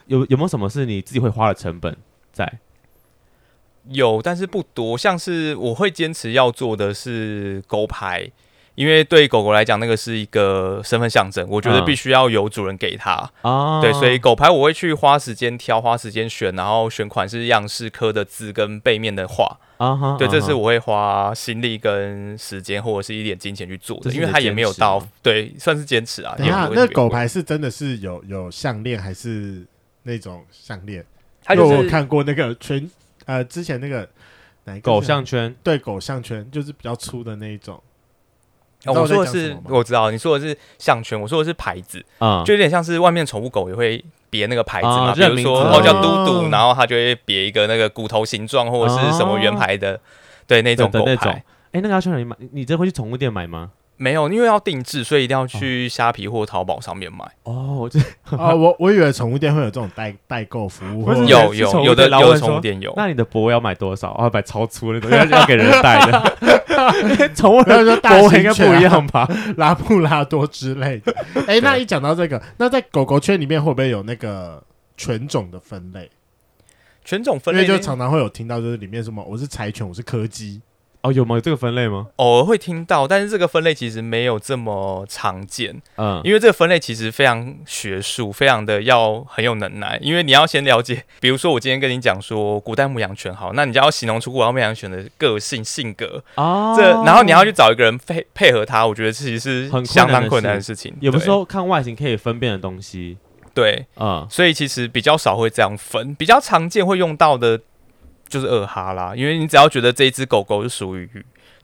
[SPEAKER 2] 有有没有什么是你自己会花的成本在？
[SPEAKER 3] 有，但是不多。像是我会坚持要做的是狗牌，因为对狗狗来讲，那个是一个身份象征，我觉得必须要有主人给它。哦，对，所以狗牌我会去花时间挑，花时间选，然后选款式、样式、刻的字跟背面的画。啊哈，对，这是我会花心力跟时间或者是一点金钱去做的，因为它也没有到，对，算是坚持啊。
[SPEAKER 1] 那狗牌是真的是有有项链还是那种项链？
[SPEAKER 3] 他就是
[SPEAKER 1] 我看过那个全。呃，之前那个哪一个
[SPEAKER 2] 狗项圈？
[SPEAKER 1] 对，狗项圈就是比较粗的那一种。
[SPEAKER 3] 哦、我说的是，我知道你说的是项圈，我说的是牌子啊，嗯、就有点像是外面宠物狗也会别那个牌子嘛，嗯、比如说哦叫嘟嘟，然后它就会别一个那个骨头形状或者是什么圆牌的，哦、对那种狗牌。哎、
[SPEAKER 2] 欸，那个要去哪里买？你真会去宠物店买吗？
[SPEAKER 3] 没有，因为要定制，所以一定要去虾皮或淘宝上面买。
[SPEAKER 2] 哦，这
[SPEAKER 1] 啊，我我以为宠物店会有这种代代购服务，
[SPEAKER 3] 有有有的有的宠物店有。
[SPEAKER 2] 那你的脖要买多少？啊买超粗那种，要要给人戴的。宠物人说大型犬应该不一样吧？
[SPEAKER 1] 拉布拉多之类的。哎，那一讲到这个，那在狗狗圈里面会不会有那个犬种的分类？
[SPEAKER 3] 犬种分类，
[SPEAKER 1] 因为就常常会有听到，就是里面什么我是柴犬，我是柯基。
[SPEAKER 2] 哦，有吗？有这个分类吗？
[SPEAKER 3] 偶尔会听到，但是这个分类其实没有这么常见。嗯，因为这个分类其实非常学术，非常的要很有能耐。因为你要先了解，比如说我今天跟你讲说古代牧羊犬好，那你就要形容出古代牧羊犬的个性性格哦。这然后你要去找一个人配配合它，我觉得其实是相当困难的事情。
[SPEAKER 2] 有的时候看外形可以分辨的东西，
[SPEAKER 3] 对，嗯，所以其实比较少会这样分，比较常见会用到的。就是二哈啦，因为你只要觉得这一只狗狗是属于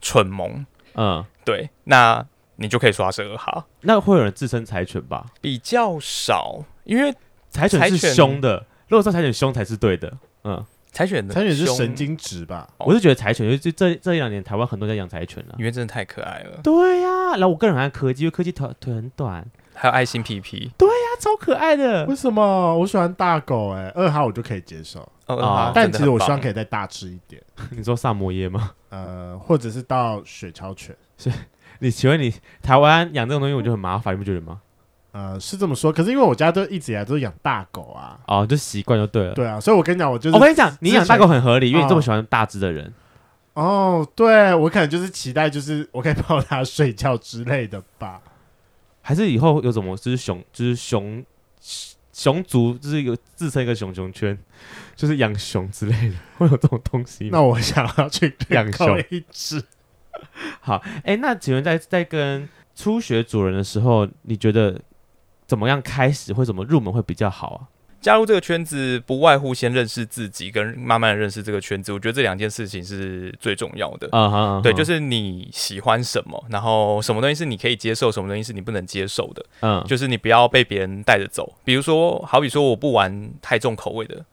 [SPEAKER 3] 蠢萌，嗯，对，那你就可以说它是二哈。
[SPEAKER 2] 那会有人自称柴犬吧？
[SPEAKER 3] 比较少，因为
[SPEAKER 2] 柴犬是凶的。如果说柴犬凶才是对的，嗯，
[SPEAKER 3] 柴犬的
[SPEAKER 1] 柴犬是神经质吧？
[SPEAKER 2] 我是觉得柴犬，就这这一两年台湾很多人在养柴犬了，
[SPEAKER 3] 因为真的太可爱了。
[SPEAKER 2] 对呀，然后我个人很爱柯基，因为柯基腿腿很短。
[SPEAKER 3] 还有爱心皮皮，
[SPEAKER 2] 对呀，超可爱的。
[SPEAKER 1] 为什么我喜欢大狗？哎，二号我就可以接受。哦，但其实我希望可以再大只一点。
[SPEAKER 2] 你说萨摩耶吗？
[SPEAKER 1] 呃，或者是到雪橇犬。
[SPEAKER 2] 是，你请问你台湾养这种东西，我就很麻烦，你不觉得吗？
[SPEAKER 1] 呃，是这么说。可是因为我家都一直以来都是养大狗啊，
[SPEAKER 2] 哦，就习惯就对了。
[SPEAKER 1] 对啊，所以我跟你讲，我就是
[SPEAKER 2] 我跟你讲，你养大狗很合理，因为你这么喜欢大只的人。
[SPEAKER 1] 哦，对，我可能就是期待，就是我可以抱它睡觉之类的吧。
[SPEAKER 2] 还是以后有什么就是熊，就是熊熊族就是有自称一个熊熊圈，就是养熊之类的，会有这种东西。
[SPEAKER 1] 那我想要去
[SPEAKER 2] 养熊
[SPEAKER 1] 一只。
[SPEAKER 2] 好，哎、欸，那请问在在跟初学主人的时候，你觉得怎么样开始或怎么入门会比较好啊？
[SPEAKER 3] 加入这个圈子，不外乎先认识自己，跟慢慢认识这个圈子。我觉得这两件事情是最重要的。
[SPEAKER 2] 啊哈，uh-huh, uh-huh.
[SPEAKER 3] 对，就是你喜欢什么，然后什么东西是你可以接受，什么东西是你不能接受的。嗯、uh-huh. 就是你不要被别人带着走。比如说，好比说我不玩太重口味的，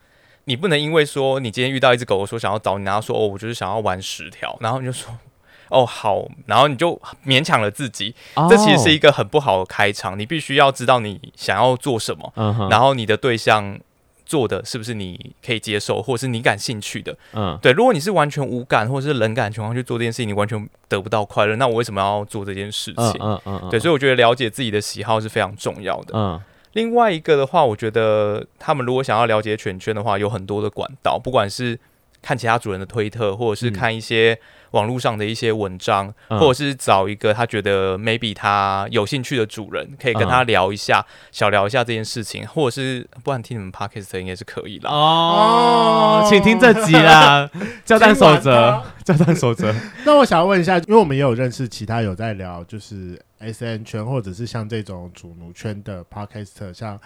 [SPEAKER 3] 你不能因为说你今天遇到一只狗狗说想要找你，然后说哦，我就是想要玩十条，然后你就说。哦，好，然后你就勉强了自己，oh. 这其实是一个很不好的开场。你必须要知道你想要做什么，uh-huh. 然后你的对象做的是不是你可以接受，或者是你感兴趣的。嗯、uh-huh.，对。如果你是完全无感或者是冷感情况去做这件事情，你完全得不到快乐。那我为什么要做这件事情？嗯嗯嗯。对，所以我觉得了解自己的喜好是非常重要的。嗯、uh-huh.。另外一个的话，我觉得他们如果想要了解犬圈的话，有很多的管道，不管是看其他主人的推特，或者是看一些、嗯。网络上的一些文章，或者是找一个他觉得 maybe 他有兴趣的主人，可以跟他聊一下，嗯、小聊一下这件事情，或者是不然听你们 podcast 应该是可以啦。
[SPEAKER 2] 哦，请听这集啦，教战守则，教战守则。
[SPEAKER 1] 那我想要问一下，因为我们也有认识其他有在聊，就是 SN 圈或者是像这种主奴圈的 podcast，像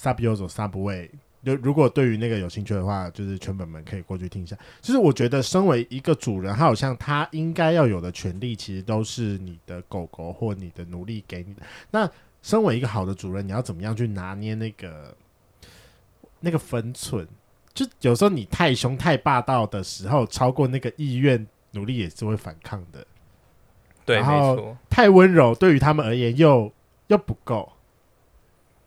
[SPEAKER 1] Subyozo Subway。就如果对于那个有兴趣的话，就是全本们可以过去听一下。就是我觉得，身为一个主人，他好像他应该要有的权利，其实都是你的狗狗或你的奴隶给你的。那身为一个好的主人，你要怎么样去拿捏那个那个分寸？就有时候你太凶太霸道的时候，超过那个意愿，奴隶也是会反抗的。
[SPEAKER 3] 对，然后。
[SPEAKER 1] 太温柔对于他们而言又又不够。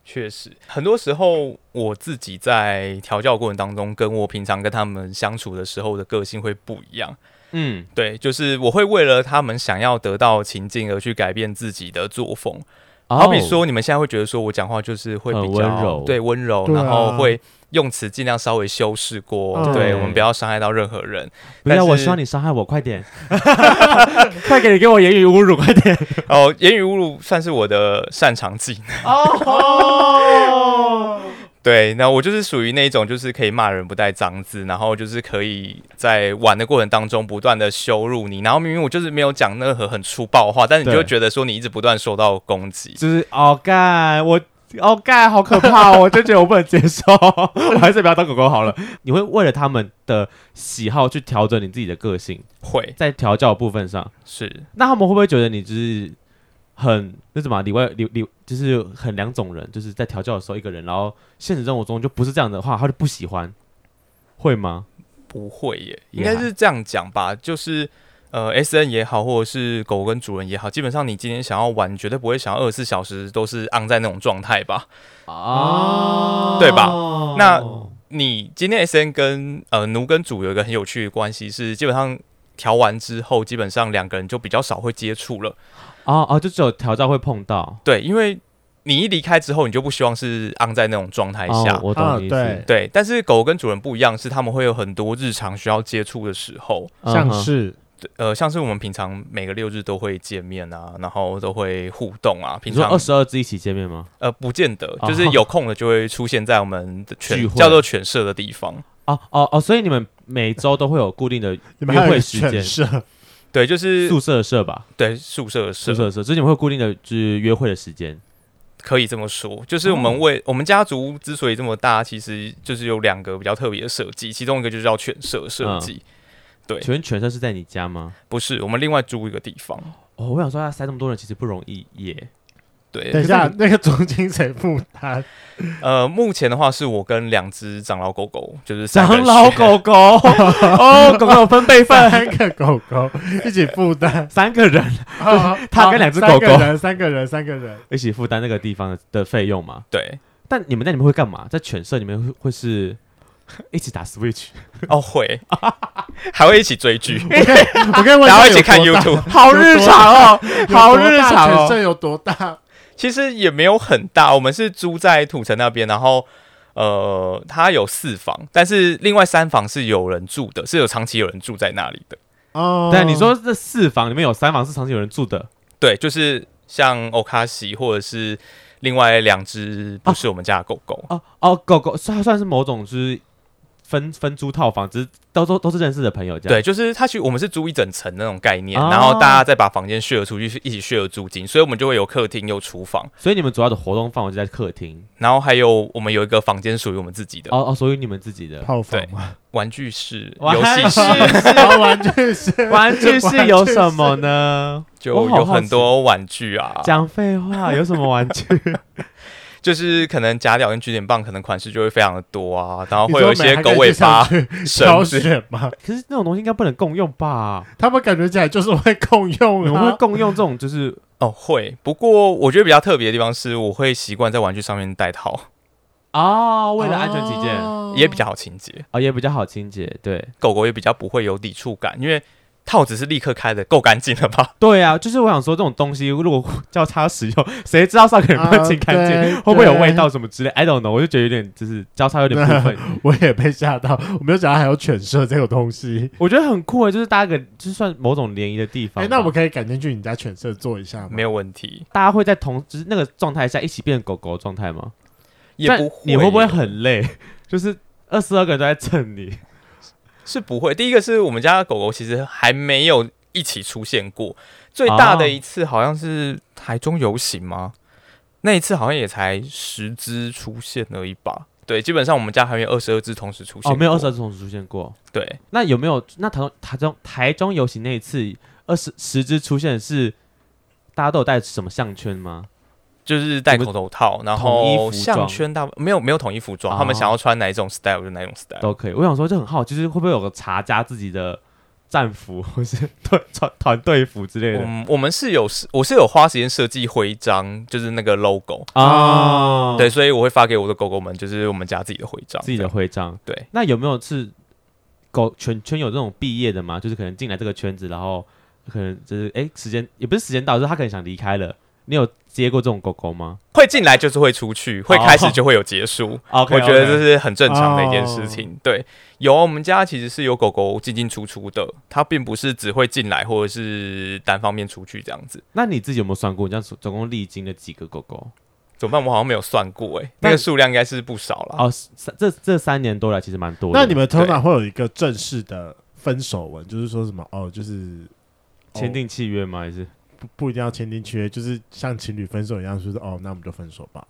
[SPEAKER 3] 确实，很多时候我自己在调教过程当中，跟我平常跟他们相处的时候的个性会不一样。嗯，对，就是我会为了他们想要得到情境而去改变自己的作风。Oh, 好比说，你们现在会觉得说我讲话就是会比较温柔，对温柔，然后会用词尽量稍微修饰过，对，对我们不要伤害到任何人。
[SPEAKER 2] 不要，我希望你伤害我，快点，快给你给我言语侮辱，快点。
[SPEAKER 3] 哦，言语侮辱算是我的擅长技能。
[SPEAKER 2] 哦。
[SPEAKER 3] 对，那我就是属于那种，就是可以骂人不带脏字，然后就是可以在玩的过程当中不断的羞辱你，然后明明我就是没有讲任何很粗暴的话，但是你就会觉得说你一直不断受到攻击，
[SPEAKER 2] 就是哦干，我哦干，好可怕哦，我就觉得我不能接受，我还是不要当狗狗好了。你会为了他们的喜好去调整你自己的个性，
[SPEAKER 3] 会
[SPEAKER 2] 在调教的部分上
[SPEAKER 3] 是，
[SPEAKER 2] 那他们会不会觉得你就是？很那什么里外里里就是很两种人，就是在调教的时候一个人，然后现实生活中就不是这样的话，他就不喜欢，会吗？
[SPEAKER 3] 不会耶，应该是这样讲吧。就是呃，S N 也好，或者是狗跟主人也好，基本上你今天想要玩，你绝对不会想要二十四小时都是 on 在那种状态吧？啊，对吧？那你今天 S N 跟呃奴跟主有一个很有趣的关系，是基本上调完之后，基本上两个人就比较少会接触了。
[SPEAKER 2] 哦哦，就只有调教会碰到，
[SPEAKER 3] 对，因为你一离开之后，你就不希望是昂在那种状态下。
[SPEAKER 2] 哦、我懂你意思、啊、
[SPEAKER 3] 对对，但是狗跟主人不一样，是他们会有很多日常需要接触的时候，
[SPEAKER 1] 像是
[SPEAKER 3] 呃，像是我们平常每个六日都会见面啊，然后都会互动啊。平常
[SPEAKER 2] 二十二只一起见面吗？
[SPEAKER 3] 呃，不见得，就是有空的就会出现在我们的犬叫做犬舍的地方。
[SPEAKER 2] 哦哦哦，所以你们每周都会有固定的 约会时间。
[SPEAKER 3] 对，就是
[SPEAKER 2] 宿舍社吧。
[SPEAKER 3] 对，宿舍社，
[SPEAKER 2] 宿舍社，之前会有固定的就是约会的时间，
[SPEAKER 3] 可以这么说。就是我们为、哦、我们家族之所以这么大，其实就是有两个比较特别的设计，其中一个就是叫犬舍设计。嗯、对，
[SPEAKER 2] 请问犬舍是在你家吗？
[SPEAKER 3] 不是，我们另外租一个地方。
[SPEAKER 2] 哦，我想说要塞那么多人，其实不容易耶。
[SPEAKER 3] 对，
[SPEAKER 1] 等一下，那个租金谁负担
[SPEAKER 3] 呃，目前的话是我跟两只长老狗狗，就是
[SPEAKER 2] 长老狗狗哦，狗狗分辈分，
[SPEAKER 1] 三个狗狗一起负担，
[SPEAKER 2] 三个人，他跟两只狗狗，
[SPEAKER 1] 三个人，三个人
[SPEAKER 2] 一起负担那个地方的费用嘛？
[SPEAKER 3] 对。
[SPEAKER 2] 但你们在里面会干嘛？在犬舍里面会会是 一起打 Switch？
[SPEAKER 3] 哦，会，还会一起追剧。
[SPEAKER 1] 我跟我
[SPEAKER 3] 然后一起看 YouTube，
[SPEAKER 2] 好日常哦，好日常哦。
[SPEAKER 1] 犬舍有多大？
[SPEAKER 3] 其实也没有很大，我们是租在土城那边，然后呃，它有四房，但是另外三房是有人住的，是有长期有人住在那里的。
[SPEAKER 2] 哦，对，你说这四房里面有三房是长期有人住的，
[SPEAKER 3] 对，就是像欧卡西或者是另外两只不是我们家的狗狗。
[SPEAKER 2] 哦哦，狗狗它算是某种就是。分分租套房，只是都都都是认识的朋友这样。
[SPEAKER 3] 对，就是他去，我们是租一整层那种概念，
[SPEAKER 2] 哦、
[SPEAKER 3] 然后大家再把房间 share 出去，一起 share 租金，所以我们就会有客厅，有厨房。
[SPEAKER 2] 所以你们主要的活动范围就在客厅，
[SPEAKER 3] 然后还有我们有一个房间属于我们自己的。
[SPEAKER 2] 哦哦，属于你们自己的
[SPEAKER 1] 套房
[SPEAKER 3] 对，玩具室、
[SPEAKER 2] 游
[SPEAKER 3] 戏室、
[SPEAKER 1] 玩具室、
[SPEAKER 2] 玩具室有什么呢？
[SPEAKER 3] 就有很多玩具啊。
[SPEAKER 2] 讲废话，有什么玩具？
[SPEAKER 3] 就是可能假屌跟 G 点棒，可能款式就会非常的多啊，然后会有一些狗尾巴
[SPEAKER 1] 挑选 嘛。
[SPEAKER 2] 可是那种东西应该不能共用吧？
[SPEAKER 1] 他们感觉起来就是会共用，啊，
[SPEAKER 2] 我们会共用这种就是
[SPEAKER 3] 哦会。不过我觉得比较特别的地方是，我会习惯在玩具上面戴套
[SPEAKER 2] 哦，为了安全起见，
[SPEAKER 3] 哦，也比较好清洁
[SPEAKER 2] 哦，也比较好清洁。对，
[SPEAKER 3] 狗狗也比较不会有抵触感，因为。套子是立刻开的，够干净了吧？
[SPEAKER 2] 对啊，就是我想说，这种东西如果 交叉使用，谁知道上个人会清干净，会不会有味道什么之类？I don't know，我就觉得有点就是交叉有点过分。
[SPEAKER 1] 我也被吓到，我没有想到还有犬舍这种东西，
[SPEAKER 2] 我觉得很酷诶，就是搭个就是算某种联谊的地方。哎、
[SPEAKER 1] 欸，那我们可以改天去你家犬舍坐一下吗？
[SPEAKER 3] 没有问题。
[SPEAKER 2] 大家会在同就是那个状态下一起变成狗狗状态吗？
[SPEAKER 3] 也不会，
[SPEAKER 2] 你会不会很累？就是二十二个人都在蹭你。
[SPEAKER 3] 是不会。第一个是我们家的狗狗其实还没有一起出现过，最大的一次好像是台中游行吗？那一次好像也才十只出现而已吧。对，基本上我们家还没有二十二只同时出现。哦，
[SPEAKER 2] 没有二十二只同时出现过。
[SPEAKER 3] 对，
[SPEAKER 2] 那有没有？那台中台中台中游行那一次二十十只出现是大家都有带什么项圈吗？
[SPEAKER 3] 就是戴口头套，然后项圈大没有没有统一服装，他们想要穿哪一种 style 就哪一种 style
[SPEAKER 2] 都可以。我想说就很好，就是会不会有个茶家自己的战服 或是团团团队服之类的？
[SPEAKER 3] 嗯，我们是有我是有花时间设计徽章，就是那个 logo
[SPEAKER 2] 啊，
[SPEAKER 3] 对，所以我会发给我的狗狗们，就是我们家自己的徽章，
[SPEAKER 2] 自己的徽章。
[SPEAKER 3] 对，
[SPEAKER 2] 那有没有是狗圈圈有这种毕业的吗？就是可能进来这个圈子，然后可能就是哎、欸、时间也不是时间到，就是他可能想离开了。你有接过这种狗狗吗？
[SPEAKER 3] 会进来就是会出去，会开始就会有结束。
[SPEAKER 2] Oh, okay, okay.
[SPEAKER 3] 我觉得这是很正常的一件事情。
[SPEAKER 1] Oh.
[SPEAKER 3] 对，有我们家其实是有狗狗进进出出的，它并不是只会进来或者是单方面出去这样子。
[SPEAKER 2] 那你自己有没有算过？你这样总共历经了几个狗狗？
[SPEAKER 3] 怎么办？我好像没有算过，哎，那个数量应该是不少了。
[SPEAKER 2] 哦，这这三年多来其实蛮多。
[SPEAKER 1] 那你们通常会有一个正式的分手文，就是说什么？哦，就是
[SPEAKER 2] 签订契约吗？还是？
[SPEAKER 1] 不不一定要签订契约，就是像情侣分手一样，就是哦，那我们就分手吧。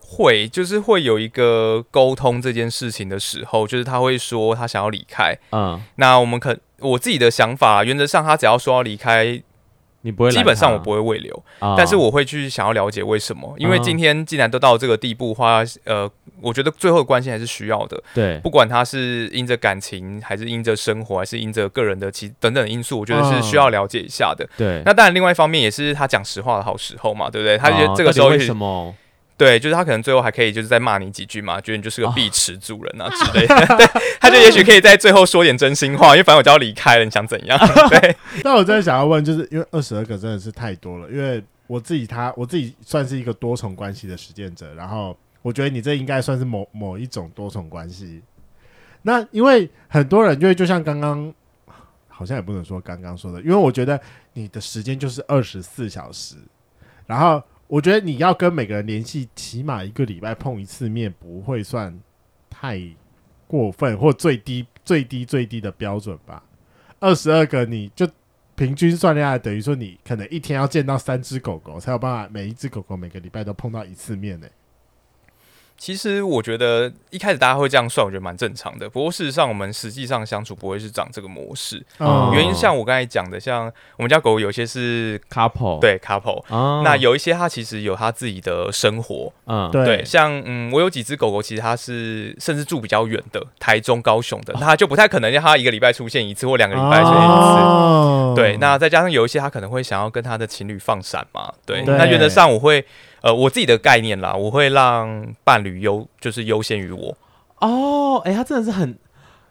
[SPEAKER 3] 会，就是会有一个沟通这件事情的时候，就是他会说他想要离开。嗯，那我们可我自己的想法，原则上他只要说要离开。
[SPEAKER 2] 你不会，
[SPEAKER 3] 基本上我不会未留，哦，但是我会去想要了解为什么。因为今天既然都到这个地步的话，呃，我觉得最后的关心还是需要的。
[SPEAKER 2] 对，
[SPEAKER 3] 不管他是因着感情，还是因着生活，还是因着个人的其等等的因素，我觉得是需要了解一下的。
[SPEAKER 2] 对，
[SPEAKER 3] 那当然，另外一方面也是他讲实话的好时候嘛，对不对？他觉得这个时候
[SPEAKER 2] 为什么？
[SPEAKER 3] 对，就是他可能最后还可以就是再骂你几句嘛，觉得你就是个碧池主人啊之类的。他就也许可以在最后说点真心话，因为反正我就要离开了，你想怎样？对。
[SPEAKER 1] 那我真的想要问，就是因为二十二个真的是太多了，因为我自己他我自己算是一个多重关系的实践者，然后我觉得你这应该算是某某一种多重关系。那因为很多人，因为就像刚刚好像也不能说刚刚说的，因为我觉得你的时间就是二十四小时，然后。我觉得你要跟每个人联系，起码一个礼拜碰一次面，不会算太过分，或最低最低最低的标准吧。二十二个，你就平均算下来，等于说你可能一天要见到三只狗狗，才有办法每一只狗狗每个礼拜都碰到一次面呢、
[SPEAKER 3] 其实我觉得一开始大家会这样算，我觉得蛮正常的。不过事实上，我们实际上相处不会是长这个模式。
[SPEAKER 2] 哦、
[SPEAKER 3] 原因像我刚才讲的，像我们家狗有些是
[SPEAKER 2] couple，
[SPEAKER 3] 对 couple、哦。那有一些它其实有它自己的生活。嗯，对。像嗯，我有几只狗狗，其实它是甚至住比较远的，台中、高雄的，那它就不太可能让它一个礼拜出现一次或两个礼拜出现一次。哦、对。那再加上有一些它可能会想要跟它的情侣放闪嘛。对。对那原则上我会。呃，我自己的概念啦，我会让伴侣优，就是优先于我。
[SPEAKER 2] 哦，哎、欸，他真的是很、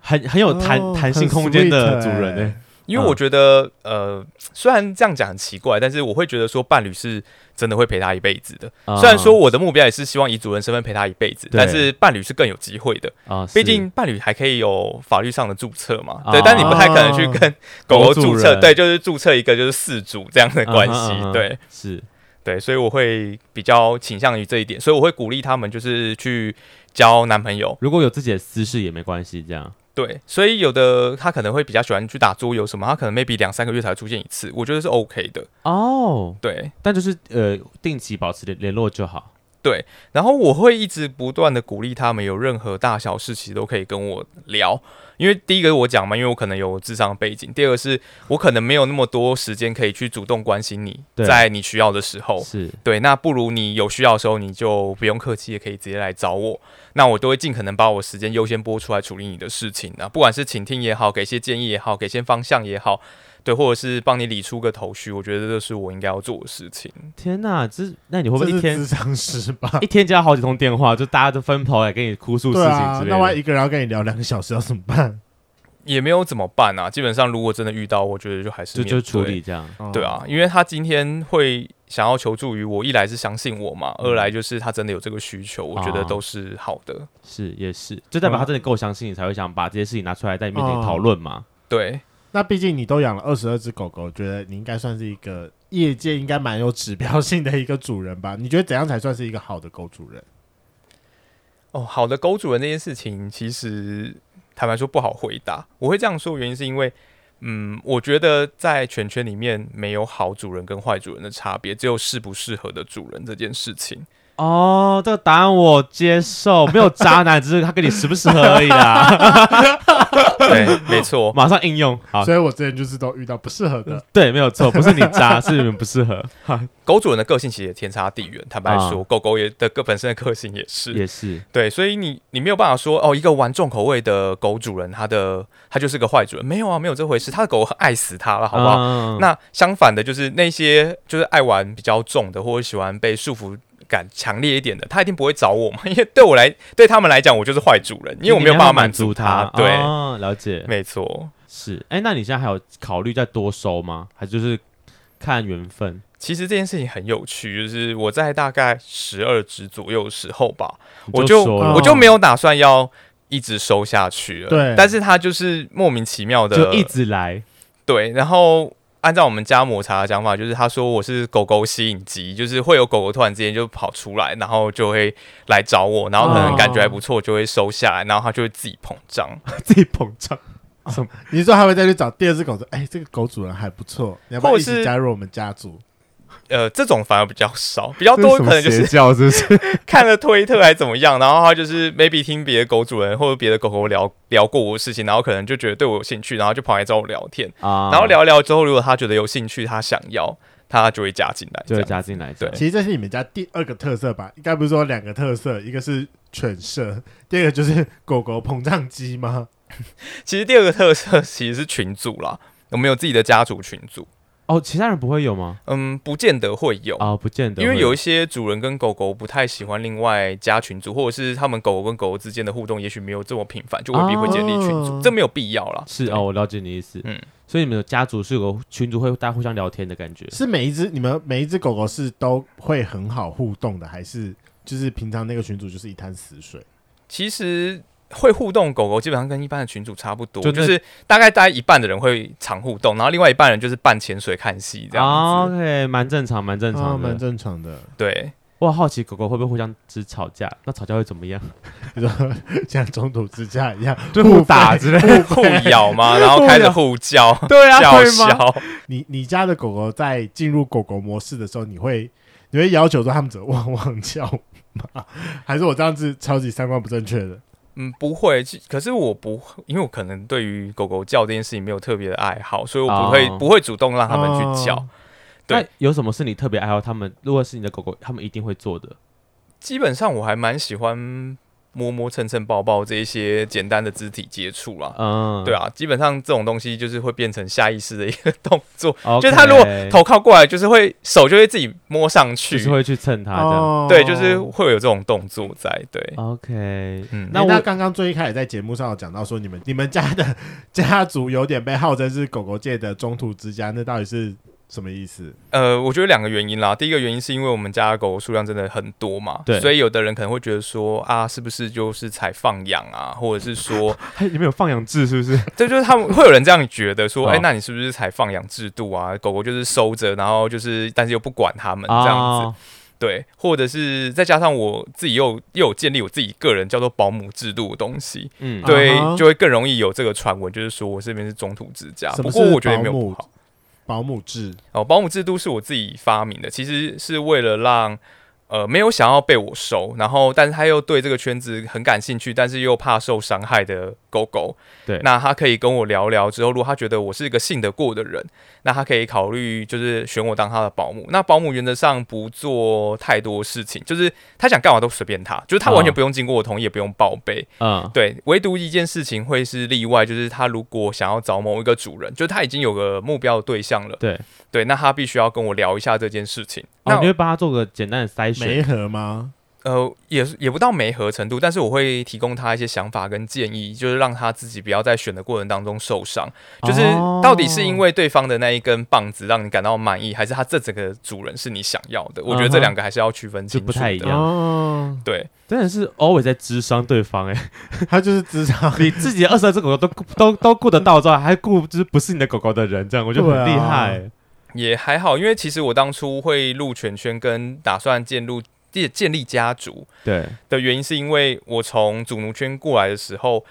[SPEAKER 2] 很、很有弹弹、哦、性空间的主人呢、欸。
[SPEAKER 3] 因为我觉得，呃，虽然这样讲很奇怪，但是我会觉得说，伴侣是真的会陪他一辈子的、哦。虽然说我的目标也是希望以主人身份陪他一辈子，但是伴侣是更有机会的啊。毕、哦、竟伴侣还可以有法律上的注册嘛、哦，对。但你不太可能去跟狗狗注册，对，就是注册一个就是四主这样的关系、哦，对，
[SPEAKER 2] 是。
[SPEAKER 3] 对，所以我会比较倾向于这一点，所以我会鼓励他们就是去交男朋友，
[SPEAKER 2] 如果有自己的私事也没关系，这样。
[SPEAKER 3] 对，所以有的他可能会比较喜欢去打桌游什么，他可能 maybe 两三个月才出现一次，我觉得是 OK 的
[SPEAKER 2] 哦。
[SPEAKER 3] 对，
[SPEAKER 2] 但就是呃，定期保持联联络就好。
[SPEAKER 3] 对，然后我会一直不断的鼓励他们，有任何大小事其实都可以跟我聊。因为第一个我讲嘛，因为我可能有智商背景；第二个是我可能没有那么多时间可以去主动关心你，在你需要的时候，
[SPEAKER 2] 是
[SPEAKER 3] 对。那不如你有需要的时候，你就不用客气，也可以直接来找我。那我都会尽可能把我时间优先拨出来处理你的事情啊，不管是倾听也好，给些建议也好，给些方向也好。对，或者是帮你理出个头绪，我觉得这是我应该要做的事情。
[SPEAKER 2] 天哪，这那你会不会一天？一天接到好几通电话，就大家都分头来跟你哭诉事情之类的。
[SPEAKER 1] 啊、那万一一个人要跟你聊两个小时，要怎么办？
[SPEAKER 3] 也没有怎么办啊。基本上，如果真的遇到，我觉得就还是
[SPEAKER 2] 就就处理这样。
[SPEAKER 1] 哦、
[SPEAKER 3] 对啊，因为他今天会想要求助于我，一来是相信我嘛，二来就是他真的有这个需求，我觉得都是好的。
[SPEAKER 2] 哦、是也是，就代表他真的够相信你，才会想把这些事情拿出来在你面前讨论嘛。
[SPEAKER 3] 哦、对。
[SPEAKER 1] 那毕竟你都养了二十二只狗狗，觉得你应该算是一个业界应该蛮有指标性的一个主人吧？你觉得怎样才算是一个好的狗主人？
[SPEAKER 3] 哦，好的狗主人这件事情，其实坦白说不好回答。我会这样说，原因是因为，嗯，我觉得在犬圈里面没有好主人跟坏主人的差别，只有适不适合的主人这件事情。
[SPEAKER 2] 哦，这个答案我接受，没有渣男，只是他跟你适不适合而已啦。
[SPEAKER 3] 对，没错，
[SPEAKER 2] 马上应用。好，
[SPEAKER 1] 所以我之前就是都遇到不适合的。
[SPEAKER 2] 对，没有错，不是你渣，是你们不适合。
[SPEAKER 3] 狗主人的个性其实也天差地远，坦白说，
[SPEAKER 2] 啊、
[SPEAKER 3] 狗狗也的个本身的个性也是，
[SPEAKER 2] 也是。
[SPEAKER 3] 对，所以你你没有办法说哦，一个玩重口味的狗主人，他的他就是个坏主人，没有啊，没有这回事。他的狗爱死他了，好不好？啊、那相反的，就是那些就是爱玩比较重的，或者喜欢被束缚感强烈一点的，他一定不会找我嘛，因为对我来，对他们来讲，我就是坏主人，因为我没有办法满足他。对、
[SPEAKER 2] 哦，了解，
[SPEAKER 3] 没错，
[SPEAKER 2] 是。哎、欸，那你现在还有考虑再多收吗？还就是看缘分？
[SPEAKER 3] 其实这件事情很有趣，就是我在大概十二只左右的时候吧，就我就我就没有打算要一直收下去了。
[SPEAKER 1] 对，
[SPEAKER 3] 但是他就是莫名其妙的
[SPEAKER 2] 就一直来。
[SPEAKER 3] 对，然后。按照我们家抹茶的讲法，就是他说我是狗狗吸引机，就是会有狗狗突然之间就跑出来，然后就会来找我，然后可能感觉还不错，就会收下来，然后它就会自己膨胀，
[SPEAKER 2] 自己膨胀。
[SPEAKER 1] 哦、你说还会再去找第二只狗，子：“哎、欸，这个狗主人还不错，你要不要一起加入我们家族？”
[SPEAKER 3] 呃，这种反而比较少，比较多可能就是
[SPEAKER 2] 叫，是不是
[SPEAKER 3] 看了推特还怎么样，然后他就是 maybe 听别的狗主人或者别的狗狗聊聊过我的事情，然后可能就觉得对我有兴趣，然后就跑来找我聊天啊，然后聊一聊之后，如果他觉得有兴趣，他想要，他就会加进来，
[SPEAKER 2] 就会加进来。对，
[SPEAKER 1] 其实这是你们家第二个特色吧？应该不是说两个特色，一个是犬舍，第二个就是狗狗膨胀机吗？
[SPEAKER 3] 其实第二个特色其实是群组啦，我们有自己的家族群组。
[SPEAKER 2] 哦，其他人不会有吗？
[SPEAKER 3] 嗯，不见得会有
[SPEAKER 2] 哦，不见得，
[SPEAKER 3] 因为有一些主人跟狗狗不太喜欢另外加群组，或者是他们狗狗跟狗狗之间的互动也许没有这么频繁，就未必会建立群组，哦、这没有必要啦。
[SPEAKER 2] 是哦，我了解你的意思。嗯，所以你们的家族是有个群组会大家互相聊天的感觉，
[SPEAKER 1] 是每一只你们每一只狗狗是都会很好互动的，还是就是平常那个群组就是一滩死水？
[SPEAKER 3] 其实。会互动狗狗基本上跟一般的群主差不多，就，就是大概大概一半的人会常互动，然后另外一半人就是半潜水看戏这样子。
[SPEAKER 2] Oh, OK，蛮正常，蛮正常的，
[SPEAKER 1] 蛮、哦、正常的。
[SPEAKER 3] 对，
[SPEAKER 2] 我好奇狗狗会不会互相只吵架？那吵架会怎么
[SPEAKER 1] 样？你说像中途之家一样，
[SPEAKER 2] 就互打之类，
[SPEAKER 3] 互咬吗？然后 开始互叫，
[SPEAKER 2] 对啊，
[SPEAKER 3] 叫嚣。
[SPEAKER 1] 你你家的狗狗在进入狗狗模式的时候，你会你会要求说他们怎么汪汪叫吗？还是我这样子超级三观不正确的？
[SPEAKER 3] 嗯，不会。可是我不会，因为我可能对于狗狗叫这件事情没有特别的爱好，所以我不会、哦、不会主动让他们去叫。
[SPEAKER 2] 对，有什么是你特别爱好？他们如果是你的狗狗，他们一定会做的。
[SPEAKER 3] 基本上我还蛮喜欢。摸摸蹭蹭抱抱这一些简单的肢体接触啦，嗯，对啊，基本上这种东西就是会变成下意识的一个动作，okay, 就是他如果头靠过来，就是会手就会自己摸上去，
[SPEAKER 2] 就是会去蹭它这样，
[SPEAKER 3] 哦、对，就是会有这种动作在，对
[SPEAKER 2] ，OK，
[SPEAKER 1] 嗯，那我刚刚最一开始在节目上有讲到说，你们你们家的 家族有点被号称是狗狗界的中途之家，那到底是什么意思？
[SPEAKER 3] 呃，我觉得两个原因啦。第一个原因是因为我们家的狗数量真的很多嘛，
[SPEAKER 2] 对，
[SPEAKER 3] 所以有的人可能会觉得说啊，是不是就是才放养啊，或者是说，
[SPEAKER 2] 你们有放养制是不是？
[SPEAKER 3] 这就是他们会有人这样觉得说，哎、
[SPEAKER 2] 哦
[SPEAKER 3] 欸，那你是不是才放养制度啊？狗狗就是收着，然后就是但是又不管他们这样子，
[SPEAKER 2] 哦、
[SPEAKER 3] 对，或者是再加上我自己又又有建立我自己个人叫做保姆制度的东西，
[SPEAKER 2] 嗯，
[SPEAKER 3] 对，
[SPEAKER 1] 啊、
[SPEAKER 3] 就会更容易有这个传闻，就是说我这边是中途之家。不过我觉得也没有不好。
[SPEAKER 1] 保姆制。
[SPEAKER 3] 哦，保姆制度是我自己发明的，其实是为了让呃没有想要被我收，然后但是他又对这个圈子很感兴趣，但是又怕受伤害的狗狗。
[SPEAKER 2] 对，
[SPEAKER 3] 那他可以跟我聊聊之后，如果他觉得我是一个信得过的人，那他可以考虑就是选我当他的保姆。那保姆原则上不做太多事情，就是他想干嘛都随便他，就是他完全不用经过我同意，也不用报备。
[SPEAKER 2] 嗯，
[SPEAKER 3] 对，唯独一件事情会是例外，就是他如果想要找某一个主人，就是他已经有个目标的对象了。
[SPEAKER 2] 对
[SPEAKER 3] 对，那他必须要跟我聊一下这件事情。
[SPEAKER 2] 哦，
[SPEAKER 3] 那
[SPEAKER 2] 你会帮他做个简单的筛选？
[SPEAKER 1] 媒合吗？
[SPEAKER 3] 呃，也也不到没合程度，但是我会提供他一些想法跟建议，就是让他自己不要在选的过程当中受伤。就是到底是因为对方的那一根棒子让你感到满意，还是他这整个主人是你想要的？我觉得这两个还是要区分清楚的。
[SPEAKER 2] 不太一样。
[SPEAKER 1] 哦，
[SPEAKER 3] 对，
[SPEAKER 2] 真的是 always 在智商对方哎、欸，
[SPEAKER 1] 他就是智商，
[SPEAKER 2] 你自己的二十二只狗狗都都都顾得到之后，还顾就是不是你的狗狗的人，这样我觉得很厉害、欸。
[SPEAKER 3] 也还好，因为其实我当初会入犬圈跟打算进入。建建立家族对的原因，是因为我从主奴圈过来的时候，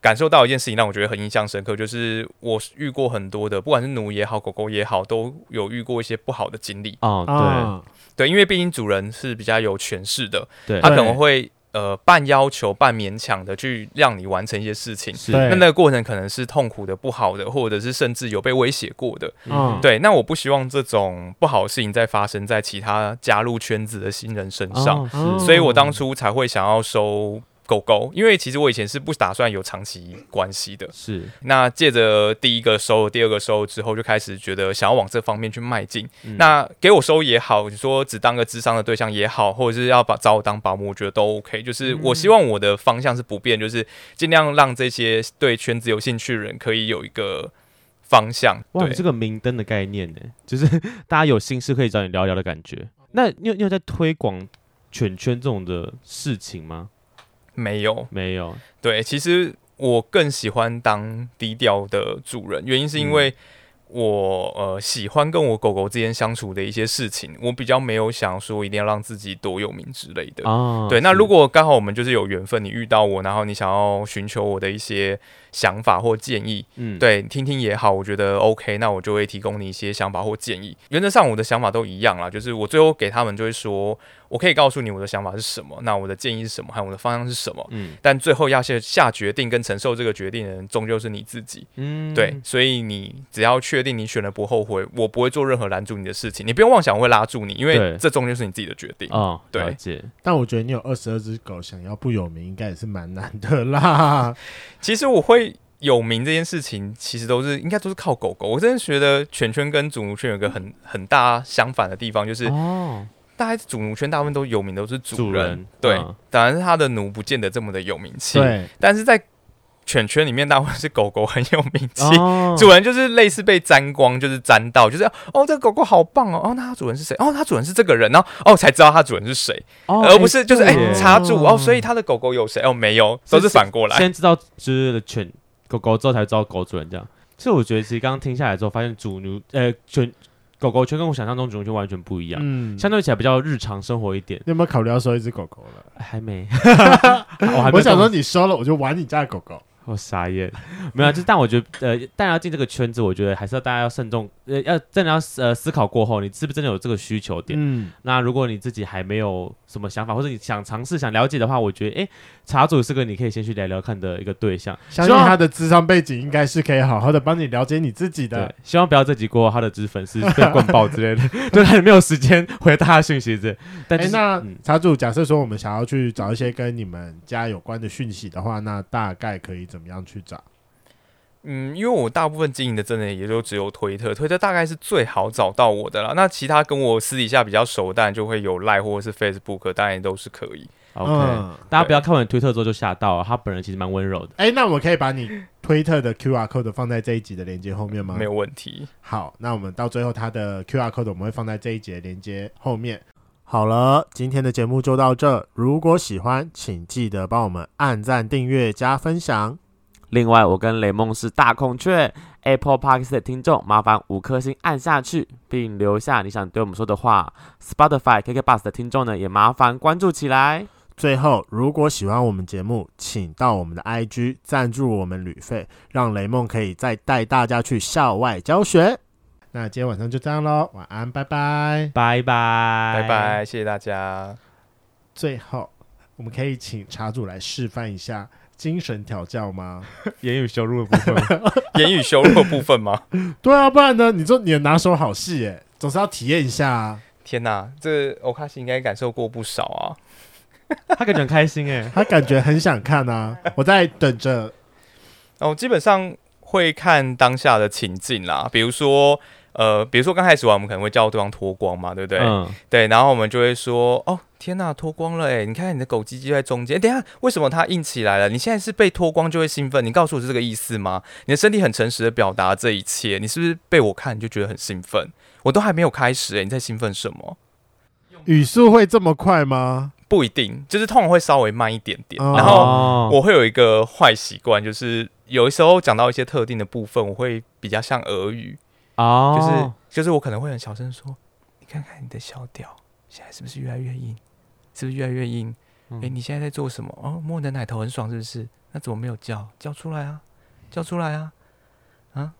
[SPEAKER 3] 感受到一件事情，让我觉得很印象深刻，就是我遇过很多的，不管是奴也好，狗狗也好，都有遇过一些不好的经历。
[SPEAKER 2] 哦，对、啊、
[SPEAKER 3] 对，因为毕竟主人是比较有权势的，
[SPEAKER 2] 对，
[SPEAKER 3] 他可能会。呃，半要求、半勉强的去让你完成一些事情，那那个过程可能是痛苦的、不好的，或者是甚至有被威胁过的。
[SPEAKER 1] 嗯，
[SPEAKER 3] 对。那我不希望这种不好的事情再发生在其他加入圈子的新人身上，
[SPEAKER 2] 哦、
[SPEAKER 3] 所以我当初才会想要收。狗狗，因为其实我以前是不打算有长期关系的。
[SPEAKER 2] 是，
[SPEAKER 3] 那借着第一个收，第二个收之后，就开始觉得想要往这方面去迈进。
[SPEAKER 2] 嗯、
[SPEAKER 3] 那给我收也好，你说只当个智商的对象也好，或者是要把找我当保姆，我觉得都 OK。就是我希望我的方向是不变，就是尽量让这些对圈子有兴趣的人可以有一个方向。
[SPEAKER 2] 哇，
[SPEAKER 3] 对，
[SPEAKER 2] 这个明灯的概念呢，就是大家有心事可以找你聊聊的感觉。那你有你有在推广犬圈这种的事情吗？
[SPEAKER 3] 没有，
[SPEAKER 2] 没有。
[SPEAKER 3] 对，其实我更喜欢当低调的主人，原因是因为我呃喜欢跟我狗狗之间相处的一些事情，我比较没有想说一定要让自己多有名之类的。
[SPEAKER 2] 哦，
[SPEAKER 3] 对，那如果刚好我们就是有缘分，你遇到我，然后你想要寻求我的一些想法或建议，嗯，对，听听也好，我觉得 OK，那我就会提供你一些想法或建议。原则上我的想法都一样啦，就是我最后给他们就会说。我可以告诉你我的想法是什么，那我的建议是什么，还有我的方向是什么。嗯，但最后要下下决定跟承受这个决定的人，终究是你自己。嗯，对，所以你只要确定你选了不后悔，我不会做任何拦住你的事情。你不用妄想我会拉住你，因为这终究是你自己的决定。
[SPEAKER 2] 哦，对。
[SPEAKER 1] 但我觉得你有二十二只狗，想要不有名，应该也是蛮难的啦。
[SPEAKER 3] 其实我会有名这件事情，其实都是应该都是靠狗狗。我真的觉得犬圈跟主奴圈有个很很大相反的地方，就是哦。大家主奴圈大部分都有名，都是主人，对，嗯、当然是他的奴不见得这么的有名气，对。但是在犬圈里面，大部分是狗狗很有名气，哦、主人就是类似被沾光，就是沾到，就是哦，这个狗狗好棒哦，哦，那它主人是谁？哦，它主人是这个人，然后哦才知道它主人是谁，哦、而不是就是哎、欸、插住哦，所以它的狗狗有谁？哦，没有，都是反过来，
[SPEAKER 2] 先知道就是犬狗狗之后才知道狗主人这样。其实我觉得其实刚刚听下来之后，发现主奴呃犬。狗狗圈跟我想象中主奴圈完全不一样，嗯，相对起来比较日常生活一点。
[SPEAKER 1] 你有没有考虑要收一只狗狗了？
[SPEAKER 2] 还没，
[SPEAKER 1] 我 还没。我想说你收了，我就玩你家的狗狗。
[SPEAKER 2] 我傻眼，没有，就但我觉得，呃，但要进这个圈子，我觉得还是要大家要慎重，呃，要真的要呃思考过后，你是不是真的有这个需求点？嗯，那如果你自己还没有什么想法，或者你想尝试、想了解的话，我觉得，哎、欸，茶主是个你可以先去聊聊看的一个对象。
[SPEAKER 1] 相信他的智商背景应该是可以好好的帮你了解你自己的。
[SPEAKER 2] 对，希望不要这集过后他的知粉丝被 灌爆之类的，对他也没有时间回答他的讯息这。但是、
[SPEAKER 1] 欸、那茶主，假设说我们想要去找一些跟你们家有关的讯息的话，那大概可以怎么样去找？
[SPEAKER 3] 嗯，因为我大部分经营的真的也就只有推特，推特大概是最好找到我的了。那其他跟我私底下比较熟，当然就会有赖或者是 Facebook，当然都是可以。
[SPEAKER 2] OK，、嗯、大家不要看完推特之后就吓到了，他本人其实蛮温柔的。
[SPEAKER 1] 哎、欸，那我可以把你。推特的 QR code 放在这一集的连接后面吗？
[SPEAKER 3] 没有问题。
[SPEAKER 1] 好，那我们到最后他的 QR code 我们会放在这一节的连接后面。好了，今天的节目就到这。如果喜欢，请记得帮我们按赞、订阅、加分享。
[SPEAKER 2] 另外，我跟雷梦是大孔雀 Apple Podcast 的听众，麻烦五颗星按下去，并留下你想对我们说的话。Spotify KKBOX 的听众呢，也麻烦关注起来。
[SPEAKER 1] 最后，如果喜欢我们节目，请到我们的 IG 赞助我们旅费，让雷梦可以再带大家去校外教学。那今天晚上就这样喽，晚安，拜拜，
[SPEAKER 2] 拜拜，
[SPEAKER 3] 拜拜，谢谢大家。
[SPEAKER 1] 最后，我们可以请茶主来示范一下精神调教吗？
[SPEAKER 2] 言语羞辱的部分，
[SPEAKER 3] 言语羞辱的部分吗？
[SPEAKER 1] 对啊，不然呢？你说你的拿手好戏，哎，总是要体验一下啊！
[SPEAKER 3] 天哪，这欧卡西应该感受过不少啊。
[SPEAKER 2] 他感觉很开心哎，
[SPEAKER 1] 他感觉很想看啊。我在等着。
[SPEAKER 3] 哦，基本上会看当下的情境啦，比如说。呃，比如说刚开始玩，我们可能会叫对方脱光嘛，对不对？嗯。对，然后我们就会说：“哦，天哪，脱光了哎！你看你的狗鸡鸡在中间。欸，等下，为什么它硬起来了？你现在是被脱光就会兴奋？你告诉我是这个意思吗？你的身体很诚实的表达这一切，你是不是被我看你就觉得很兴奋？我都还没有开始哎，你在兴奋什么？
[SPEAKER 1] 语速会这么快吗？
[SPEAKER 3] 不一定，就是通常会稍微慢一点点。哦。然后我会有一个坏习惯，就是有的时候讲到一些特定的部分，我会比较像俄语。
[SPEAKER 2] 哦，
[SPEAKER 3] 就是就是我可能会很小声说，你看看你的小屌现在是不是越来越硬？是不是越来越硬？哎、嗯欸，你现在在做什么？哦，摸你的奶头很爽是不是？那怎么没有叫？叫出来啊！叫出来啊啊！